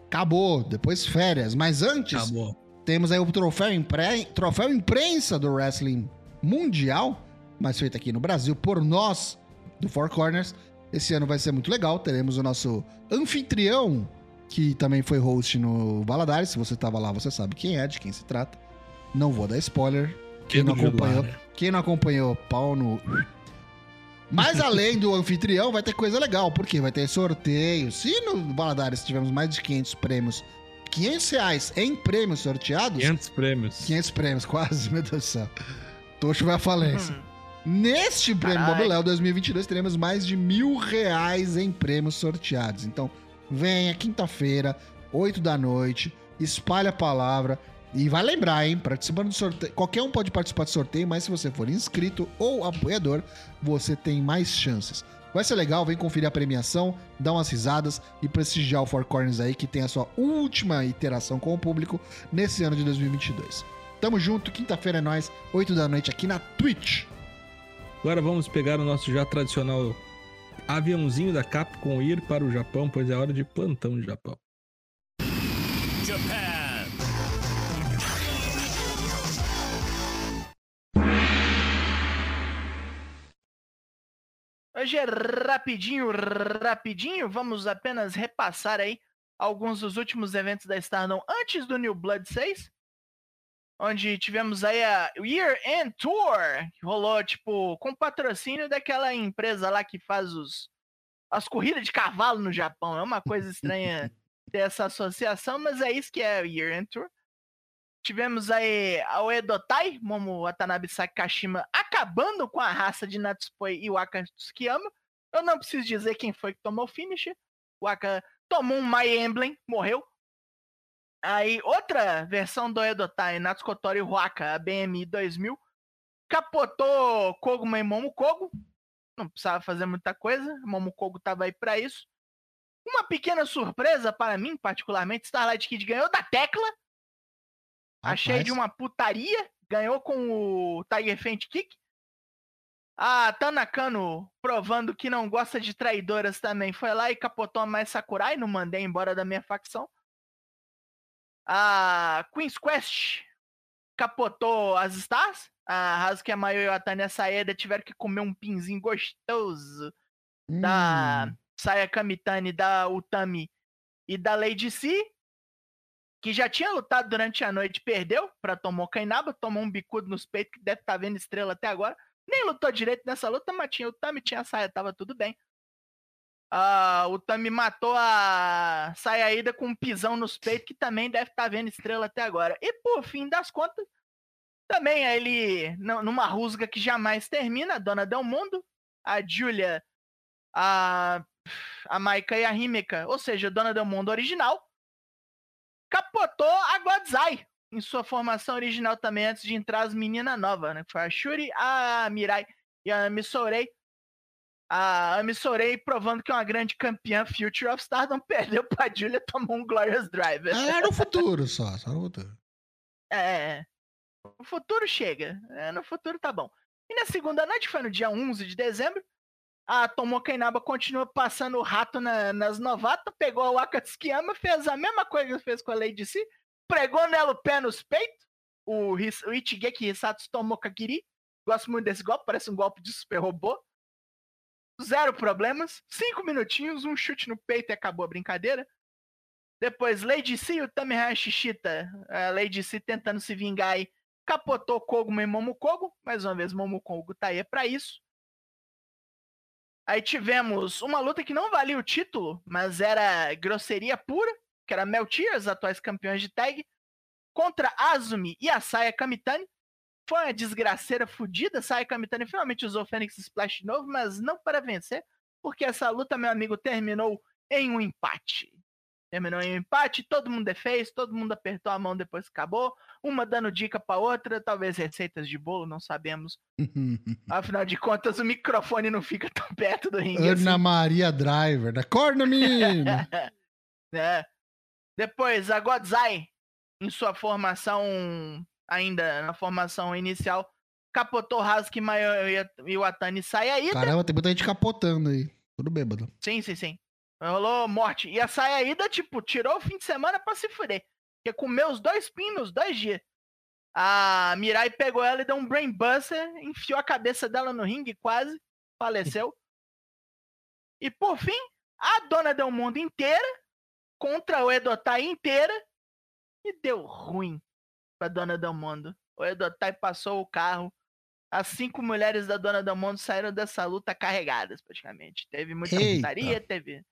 Acabou, depois férias. Mas antes, Acabou. Temos aí o troféu, impre... troféu imprensa do Wrestling Mundial, mas feito aqui no Brasil por nós, do Four Corners. Esse ano vai ser muito legal. Teremos o nosso anfitrião, que também foi host no Valadares. Se você tava lá, você sabe quem é, de quem se trata. Não vou dar spoiler. Quem não acompanhou, Vilar. quem não acompanhou, pau no. Mas além do anfitrião, vai ter coisa legal, porque vai ter sorteio. Se no Valadares tivermos mais de 500 prêmios, 500 reais em prêmios sorteados, 500 prêmios. 500 prêmios, quase, meu Deus do céu. Tocho vai à falência. Hum, Neste prêmio Carai. Bob Léo 2022, teremos mais de mil reais em prêmios sorteados. Então, venha quinta-feira, 8 da noite, espalhe a palavra. E vai lembrar, hein? Participando do sorteio. Qualquer um pode participar do sorteio, mas se você for inscrito ou apoiador, você tem mais chances. Vai ser legal, vem conferir a premiação, dar umas risadas e prestigiar o Four Corners aí, que tem a sua última iteração com o público nesse ano de 2022. Tamo junto, quinta-feira é nóis, 8 da noite aqui na Twitch. Agora vamos pegar o nosso já tradicional aviãozinho da Capcom ir para o Japão, pois é hora de plantão no Japão. Hoje é rapidinho, rapidinho. Vamos apenas repassar aí alguns dos últimos eventos da Stardom antes do New Blood 6. Onde tivemos aí a Year End Tour, que rolou, tipo, com patrocínio daquela empresa lá que faz os, as corridas de cavalo no Japão. É uma coisa estranha ter essa associação, mas é isso que é o Year End Tour. Tivemos aí a Oedotai, Momo Watanabe Sakashima, acabando com a raça de Natsupoi e Waka Tsukiyama. Eu não preciso dizer quem foi que tomou o finish. Waka tomou um My Emblem, morreu. Aí, outra versão do Oedotai, Natsukotori Waka, a BMI 2000, capotou Koguma e Momokogo. Não precisava fazer muita coisa, Momokogo tava aí pra isso. Uma pequena surpresa para mim, particularmente, Starlight Kid ganhou da Tecla. Achei Rapaz. de uma putaria. Ganhou com o Tiger Feint Kick. A Tanakano, provando que não gosta de traidoras também, foi lá e capotou a Mai Sakurai. Não mandei embora da minha facção. A Queen's Quest capotou as Stars. A Hazuki Amayo e a Tanya Saeda tiveram que comer um pinzinho gostoso da Hum, Saya Kamitani, da Utami e da Lady C, que já tinha lutado durante a noite, perdeu pra Tomoka Inaba, tomou um bicudo nos peitos, que deve estar vendo estrela até agora. Nem lutou direito nessa luta, mas tinha o Utami, tinha a Saya, tava tudo bem. Ah, o Utami matou a Sayaída com um pisão nos peitos, que também deve estar vendo estrela até agora. E por fim das contas, também ele, nu- numa rusga que jamais termina, a Dona Del Mundo, a Julia, a a Maika e a Himeka, ou seja, Dona do Mundo original, capotou a Godzai em sua formação original também, antes de entrar as meninas novas, né? Foi a Shuri, a Mirai e a Amisorei. A Amisorei provando que é uma grande campeã Future of Stardom, perdeu pra Julia, tomou um Glorious Driver. É no futuro só, só no futuro. É, o futuro chega, é, no futuro tá bom. E na segunda noite, foi no dia 11 de dezembro, a Tomoka Inaba continua passando o rato na- nas novatas, pegou o Akatsukiyama, fez a mesma coisa que fez com a Lady C, pregou nela o pé nos peitos, o, o Ichigeki Hisatsu Tomoka Kiri, gosto muito desse golpe, parece um golpe de super robô. Zero problemas, cinco minutinhos, um chute no peito e acabou a brincadeira. Depois, Lady C e o Tamihashi Shita, a Lady C tentando se vingar aí, capotou Koguma e Momokogo, mais uma vez Momokogo tá aí pra isso. Aí tivemos uma luta que não valia o título, mas era grosseria pura, que era Meltiers, atuais campeões de tag, contra Azumi e a Saya Kamitani. Foi uma desgraceira fodida, Saya Kamitani finalmente usou o Phoenix Splash de novo, mas não para vencer, porque essa luta, meu amigo, terminou em um empate. Terminou em empate, todo mundo defez, todo mundo apertou a mão depois que acabou, uma dando dica pra outra, talvez receitas de bolo, não sabemos. Afinal de contas, o microfone não fica tão perto do ringue assim. Ana Maria Driver, da corna, menino! né? Depois, a Godzai, em sua formação, ainda na formação inicial, capotou Hasuki Mayo e o Atani Sayaida. Caramba, tem muita gente capotando aí. Tudo bêbado. Sim, sim, sim. Rolou morte. E a Sayaida, tipo, tirou o fim de semana pra se fuder. Porque comeu os dois pinos, dois dias. A Mirai pegou ela e deu um brainbuster, enfiou a cabeça dela no ringue, quase faleceu. E por fim, a dona Del Mundo inteira contra o Edotai inteira e deu ruim pra dona Del Mundo. O Edotai passou o carro. As cinco mulheres da dona Del Mundo saíram dessa luta carregadas, praticamente. Teve muita putaria, teve,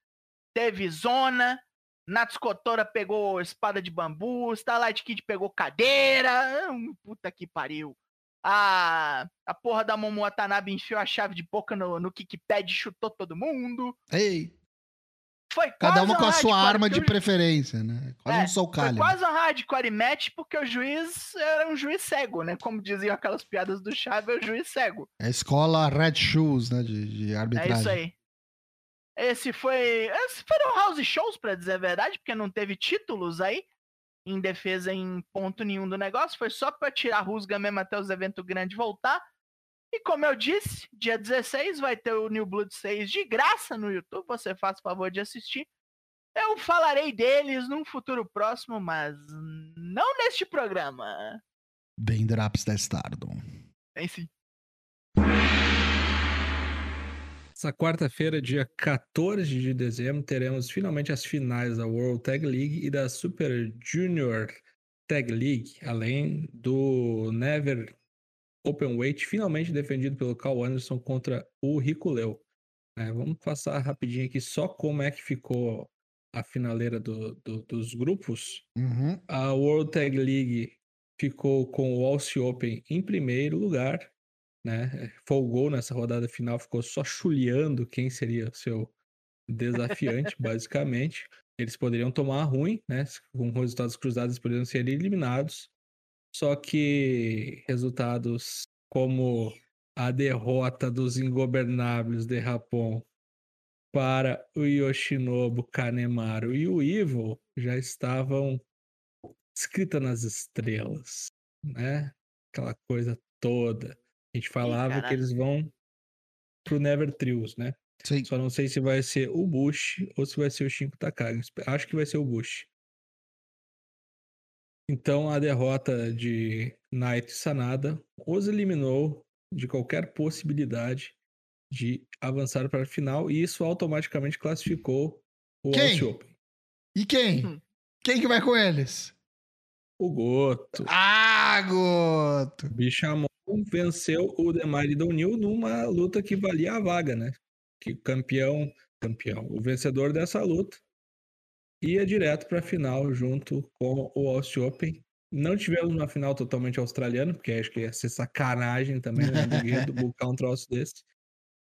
teve zona. Natsukotora pegou espada de bambu, Starlight Kid pegou cadeira. hum, Puta que pariu. A, a porra da Momo Watanabe enfiou a chave de boca no, no kickpad e chutou todo mundo. Ei, Foi cada uma um com a sua arma de preferência, né? Quase É, um Soul Foi quase um hardcore match porque o juiz era um juiz cego, né? Como diziam aquelas piadas do Chave, é o juiz cego. É a escola Red Shoes, né? De, de É arbitragem. isso aí. Esse foi. Esse foram house shows, pra dizer a verdade, porque não teve títulos aí em defesa em ponto nenhum do negócio. Foi só pra tirar a rusga mesmo até os eventos grandes voltar. E como eu disse, dia 16 vai ter o New Blood 6 de graça no YouTube. Você faz favor de assistir. Eu falarei deles num futuro próximo, mas não neste programa. Bem Drops da Stardom. Tem sim. Essa quarta-feira, dia 14 de dezembro, teremos finalmente as finais da World Tag League e da Super Junior Tag League, além do Never Openweight, finalmente defendido pelo Carl Anderson contra o Rico Leo. né? vamos passar rapidinho aqui só como é que ficou a finaleira do- do- dos grupos. Uhum. A World Tag League ficou com o Aussie Open em primeiro lugar, né? Folgou nessa rodada final, ficou só chuleando quem seria seu desafiante, basicamente. Eles poderiam tomar ruim, né? Com resultados cruzados, eles poderiam ser eliminados. Só que resultados como a derrota dos ingobernáveis de Japão para o Yoshinobu Kanemaru e o Ivo já estavam escrita nas estrelas, né? Aquela coisa toda. A gente falava que caralho. eles vão pro Never Trios, né? Sim. Só não sei se vai ser o Bush ou se vai ser o Shinko Takagi. Acho que vai ser o Bush. Então a derrota de Naito e Sanada os eliminou de qualquer possibilidade de avançar para a final e isso automaticamente classificou o Quem? Open. E quem? Hum. Quem que vai com eles? O Goto. Ah, Goto! Bichamon venceu o Demar Donil numa luta que valia a vaga, né? Que campeão, campeão, o vencedor dessa luta ia direto para a final junto com o Aussie Open. Não tivemos uma final totalmente australiana, porque acho que ia ser sacanagem também, né? Do buscar um troço desse.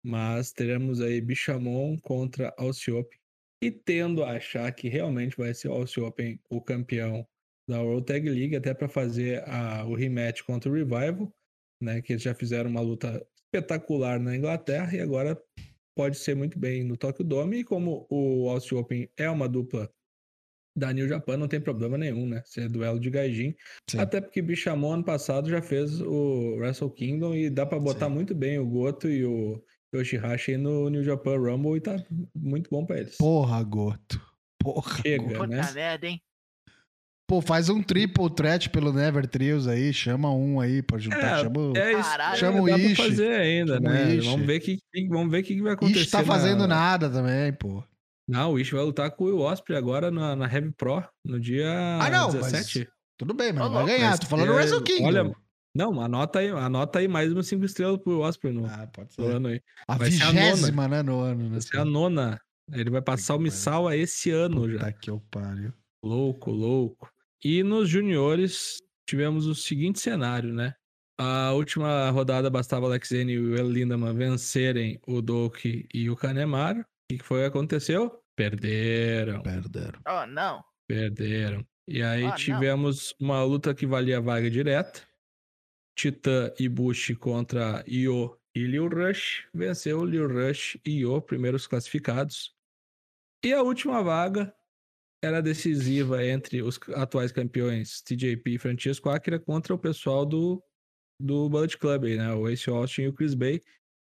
Mas teremos aí Bichamon contra Aussie Open. E tendo a achar que realmente vai ser o Aussie Open o campeão da World Tag League, até para fazer a- o rematch contra o Revival, né? Que eles já fizeram uma luta espetacular na Inglaterra e agora pode ser muito bem no Tokyo Dome. E como o Aussie Open é uma dupla da New Japan não tem problema nenhum, né? Ser duelo de gaijin. Sim. Até porque Bichamon ano passado já fez o Wrestle Kingdom e dá pra botar Sim. muito bem o Goto e o Yoshihashi no New Japan Rumble e tá muito bom pra eles. Porra, Goto. Porra, Chega. Goto. Puta né? merda, hein? Pô, faz um triple threat pelo Never Trios aí, chama um aí pra juntar. É, chama o... É isso. Caralho. Chama o dá pra Ishi. fazer ainda, né? Ishi. Vamos ver o que, vamos ver o que, vai acontecer. Ixi, tá fazendo na... nada também, pô. Não, o Ishi vai lutar com o Will Osprey agora na, na Heavy Pro, no dia Ah, não, mas 17. Tudo bem, mas não vai ganhar. mas Tô falando é- Wrestle Kingdom. olha, Não, anota aí, anota aí mais uma 5 estrelas pro Will Osprey no, Ah, pode no ser. ano aí. A vai ser a vigésima, né, no ano. Né? Vai ser a nona. Ele vai passar o que Misawa esse ano já. Puta que eu pariu. Louco, louco. E nos juniores tivemos o seguinte cenário, né? A última rodada bastava o Alex Zane e o El Lindemann vencerem o Doki e o Kanemaru. O que foi que aconteceu? Perderam, Perderam. Oh, não. perderam. E aí não. tivemos uma luta que valia a vaga direta. Titã e Bushi contra Io e Liu Rush. Venceu Liu Rush e Io, primeiros classificados. E a última vaga era decisiva entre os atuais campeões TJP e Francesco Akira contra o pessoal do, do Bullet Club, aí, né? O Ace Austin e o Chris Bay.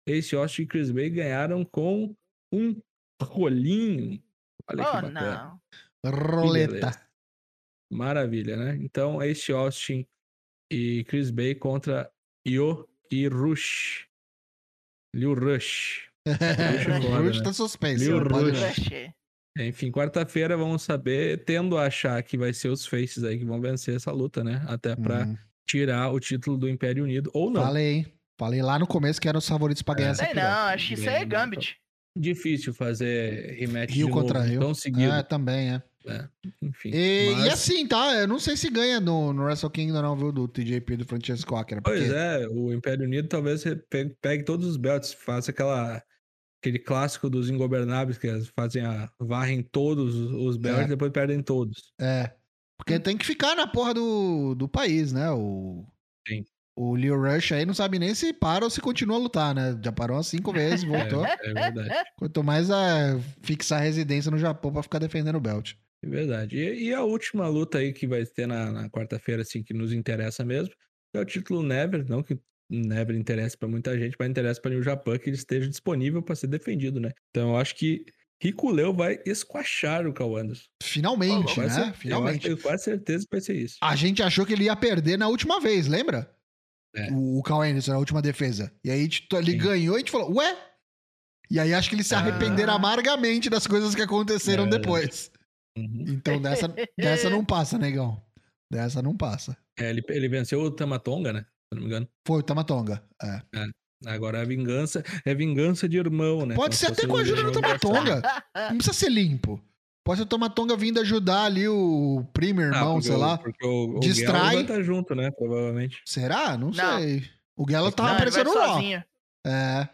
Ace Austin e Chris Bay ganharam com um rolinho. Olha que Oh, bacana. não. Que Roleta. Maravilha, né? Então, Ace Austin e Chris Bay contra Io e Rush. Liu Rush. é foda, Rush né? tá suspenso. Liu Rush. Enfim, quarta-feira vamos saber, tendo a achar que vai ser os Faces aí que vão vencer essa luta, né? Até pra Hum, tirar o título do Império Unido, ou não. Falei, hein? Falei lá no começo que eram os favoritos pra ganhar essa Sei não, acho que isso aí é Gambit. Difícil fazer rematch Rio de contra novo, Rio. tão seguido. É, também, é. Enfim. E, mas- e assim, tá? Eu não sei se ganha no, no Wrestle Kingdom, não, viu? Do TJP e do Francesco. Pois porque- é, o Império Unido talvez pegue, pegue todos os belts, faça aquela aquele clássico dos ingobernáveis que fazem a varrem todos os- belts É. e depois perdem todos. É. Porque tem que ficar na porra do, do país, né? O, Sim. o Leo Rush aí não sabe nem se para ou se continua a lutar, né? Já parou umas cinco vezes, voltou. É, é verdade. Quanto mais a fixar residência no Japão pra ficar defendendo o belt. É verdade. E, e a última luta aí que vai ter na, na quarta-feira, assim, que nos interessa mesmo, é o título Never, não que Never interessa pra muita gente, mas interessa pra New Japan que ele esteja disponível pra ser defendido, né? Então eu acho que Riculeu vai esquachar o Cal Anderson. Finalmente, né? Eu Finalmente. tenho quase certeza que vai ser isso. A gente achou que ele ia perder na última vez, lembra? É. O, o Cal Anderson, na última defesa. E aí ele Sim. ganhou e a gente falou, ué? E aí acho que eles se Ah. arrependeram amargamente das coisas que aconteceram É depois. Uhum. Então dessa, dessa não passa, negão. Dessa não passa. É, ele, ele venceu o Tamatonga, né? Não me engano. Foi o Tamatonga. É. Agora é vingança, é vingança de irmão, né? Pode Como ser se até com a o ajuda do. Tamatonga. Não precisa ser limpo. Pode ser o Tamatonga vindo ajudar ali o primo Ah, irmão, porque sei o- lá. Porque o, o Distrai. Galo vai estar junto, né? Provavelmente. Será? Não, Não. sei. O Não, tava ele vai aparecendo no Raw. sozinho. É.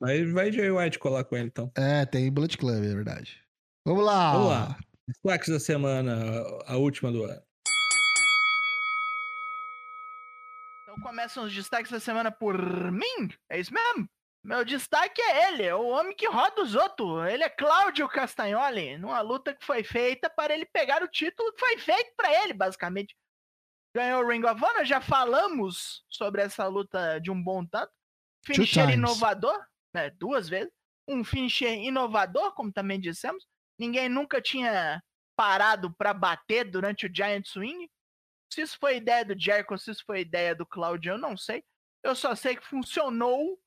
Mas vai Jay White colar com ele, então. É, tem Bullet Club, é verdade. Vamos lá. Vamos lá. Destaques da semana, a última do ano. Começam os destaques da semana por mim. É isso mesmo? Meu destaque é ele, é o homem que roda os outros. Ele é Cláudio Castagnoli, numa luta que foi feita para ele pegar o título que foi feito para ele, basicamente. Ganhou o Ring of Honor, já falamos sobre essa luta de um bom tanto. Finisher inovador, né, duas vezes. Um finisher inovador, como também dissemos. Ninguém nunca tinha parado para bater durante o Giant Swing. Se isso foi ideia do Jericho, se isso foi ideia do Claudio, eu não sei. Eu só sei que funcionou.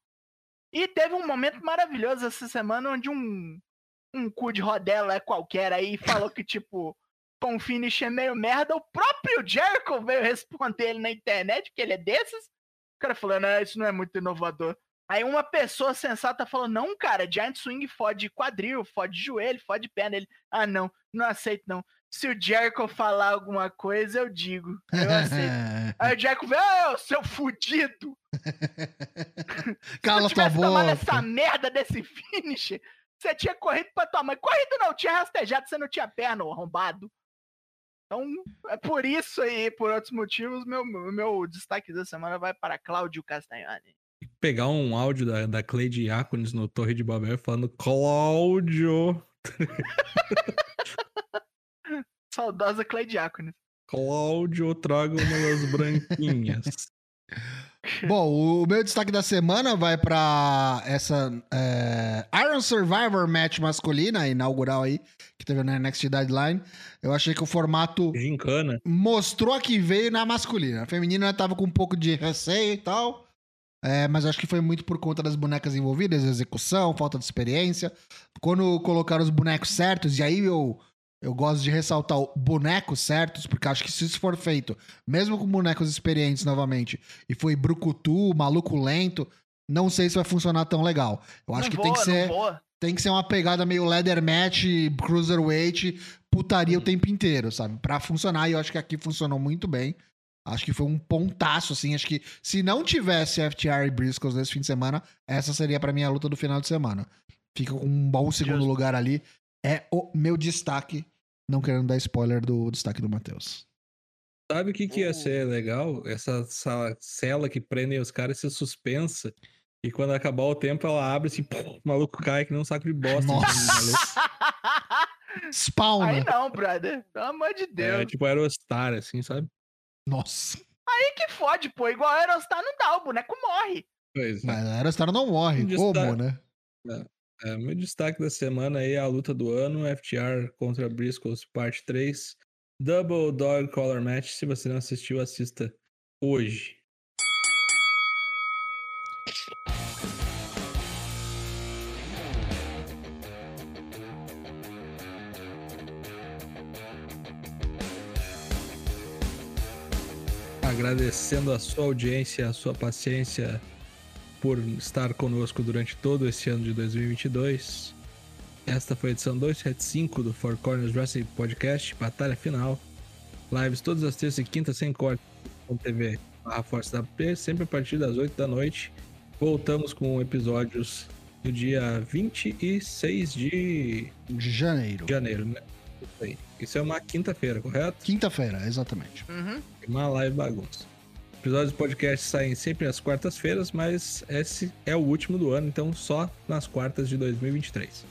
E teve um momento maravilhoso essa semana onde um, um cu de rodela qualquer aí falou que, tipo, com um finish é meio merda. O próprio Jericho veio responder ele na internet, porque ele é desses. O cara falou, não, isso não é muito inovador. Aí uma pessoa sensata falou, não, cara, Giant Swing fode quadril, fode joelho, fode perna. Ele, ah, não, não aceito não. Se o Jericho falar alguma coisa, eu digo. Eu aceito. Aí o Jericho veio, ah, seu fudido. Cala Se eu tua tivesse tomado essa merda desse finish, você tinha corrido pra tua mãe. Corrido não, tinha rastejado, você não tinha perna, arrombado. Então, é por isso aí, por outros motivos, meu, meu destaque da semana vai para Cláudio Castagnani. Pegar um áudio da, da Clay Diáconis no Torre de Babel falando Cláudio. Saudosa Clay Diácono. Cláudio, traga uma das branquinhas. Bom, o meu destaque da semana vai pra essa é, Iron Survivor match masculina, inaugural aí, que teve na Next Deadline. Eu achei que o formato Gincana. mostrou a que veio na masculina. A feminina tava com um pouco de receio e tal. É, mas acho que foi muito por conta das bonecas envolvidas, execução, falta de experiência. Quando colocaram os bonecos certos, e aí eu, eu gosto de ressaltar o bonecos certos, porque acho que se isso for feito, mesmo com bonecos experientes novamente, e foi brucutu, maluco lento, não sei se vai funcionar tão legal. Eu acho Não que voa, tem que ser tem que ser uma pegada meio leather match, cruiserweight, putaria o tempo inteiro, sabe? Pra funcionar, e eu acho que aqui funcionou muito bem. Acho que foi um pontaço, assim. Acho que se não tivesse FTR e Briscoes nesse fim de semana, essa seria pra mim a luta do final de semana. Fica com um bom segundo Justo. lugar ali. É o meu destaque, não querendo dar spoiler do destaque do Matheus. Sabe o que, que ia ser legal? Essa sala, cela que prendem os caras ser suspensa. E quando acabar o tempo, ela abre assim, pô, o maluco cai que nem um saco de bosta. Nossa. assim. Spawn, Aí né? não, brother. Pelo amor de Deus. É tipo Aerostar, assim, sabe? Nossa. Aí que fode, pô. Igual a Aerostar não dá, o boneco morre. Pois é. Mas a Aerostar não morre. Um Como, destaque. né? É, meu destaque da semana aí é a luta do ano, FTR contra Briscoes, parte 3. Double Dog Collar Match. Se você não assistiu, assista hoje. Agradecendo a sua audiência, a sua paciência por estar conosco durante todo esse ano de 2022. Esta foi a edição 275 do Four Corners Wrestling Podcast, Batalha Final. Lives todas as terças e quintas sem corte com TV barra Force da P, sempre a partir das 8 da noite. Voltamos com episódios no dia 26 de De janeiro. janeiro, né? Isso aí. Isso é uma quinta-feira, correto? Quinta-feira, exatamente. Uhum. Uma live bagunça. Episódios do podcast saem sempre às quartas-feiras, mas esse é o último do ano, então só nas quartas de 2023.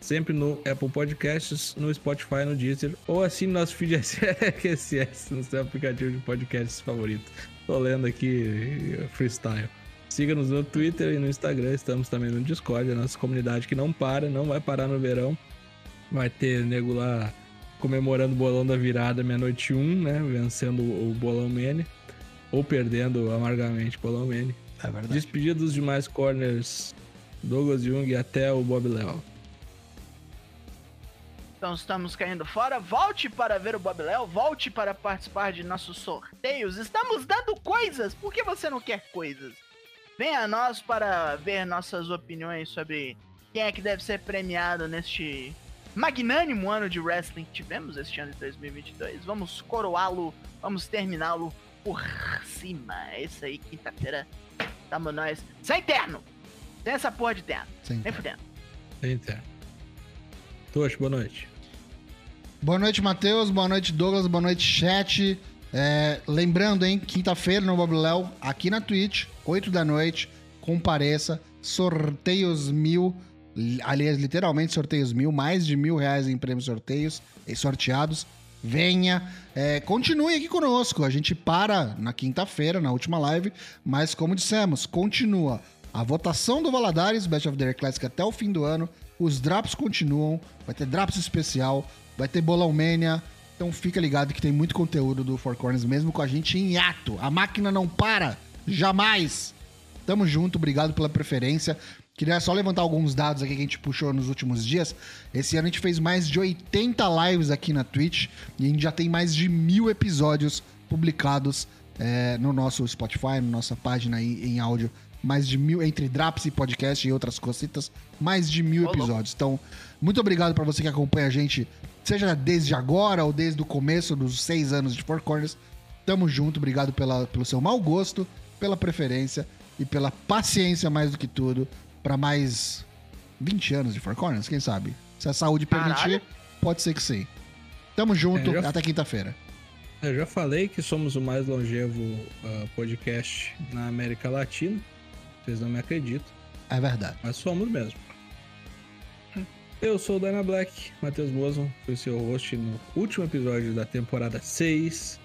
Sempre no Apple Podcasts, no Spotify, no Deezer, ou assine nosso feed RSS no seu aplicativo de podcasts favorito. Tô lendo aqui eh, freestyle. Siga-nos no Twitter e no Instagram, estamos também no Discord, a nossa comunidade que não para, não vai parar no verão. Vai ter nego lá comemorando o bolão da virada meia-noite 1, né? Vencendo o bolão Mania. Ou perdendo amargamente o bolão Mania. É verdade. Despedida dos demais corners Douglas Jung e até o Bob Léo. Então estamos caindo fora. Volte para ver o Bob Léo. Volte para participar de nossos sorteios. Estamos dando coisas. Por que você não quer coisas? Venha a nós para ver nossas opiniões sobre quem é que deve ser premiado neste magnânimo ano de wrestling que tivemos este ano de 2022. Vamos coroá-lo. Vamos terminá-lo por cima. É isso aí, quinta-feira. Tamo nós. Sem terno! Sem essa porra de terno. Sim. Nem fudendo. Eita. Tocho, boa noite. Boa noite, Matheus. Boa noite, Douglas. Boa noite, chat. É, lembrando, hein, quinta-feira no Bob Léo, aqui na Twitch, 8 da noite. Compareça. Sorteios mil. Li- Aliás, literalmente sorteios mil. Mais de mil reais em prêmios sorteios e sorteados. Venha. É, continue aqui conosco. A gente para na quinta-feira, na última live. Mas, como dissemos, continua. A votação do Valadares, Best of the Year Classic até o fim do ano. Os drops continuam. Vai ter drops especial. Vai ter Bolão Mania. Então fica ligado que tem muito conteúdo do Four Corners, mesmo com a gente em hiato. A máquina não para. Jamais. Tamo junto, obrigado pela preferência. Queria só levantar alguns dados aqui que a gente puxou nos últimos dias. Esse ano a gente fez mais de 80 lives aqui na Twitch e a gente já tem mais de mil episódios publicados é, no nosso Spotify, na nossa página aí em áudio. Mais de mil, entre Draps e podcast e outras cositas, mais de mil episódios. Então, muito obrigado pra você que acompanha a gente, seja desde agora ou desde o começo dos seis anos de Four Corners. Tamo junto, obrigado pela, pelo seu mau gosto, pela preferência e pela paciência mais do que tudo pra mais 20 anos de Four Corners, quem sabe? Se a saúde permitir, Caralho. pode ser que sim. Tamo junto, É, já- até quinta-feira. Eu já falei que somos o mais longevo ah, podcast na América Latina. Vocês não me acreditam, É verdade. mas somos mesmo. Eu sou o Dana Black, Matheus Boson, fui seu host no último episódio da temporada 6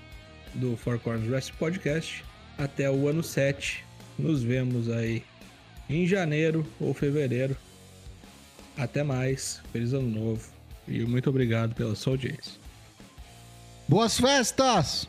do Four Corners Wrestling Podcast. Até o ano 7. Nos vemos aí em janeiro ou fevereiro. Até mais. Feliz ano novo. E muito obrigado pela sua audiência. Boas festas!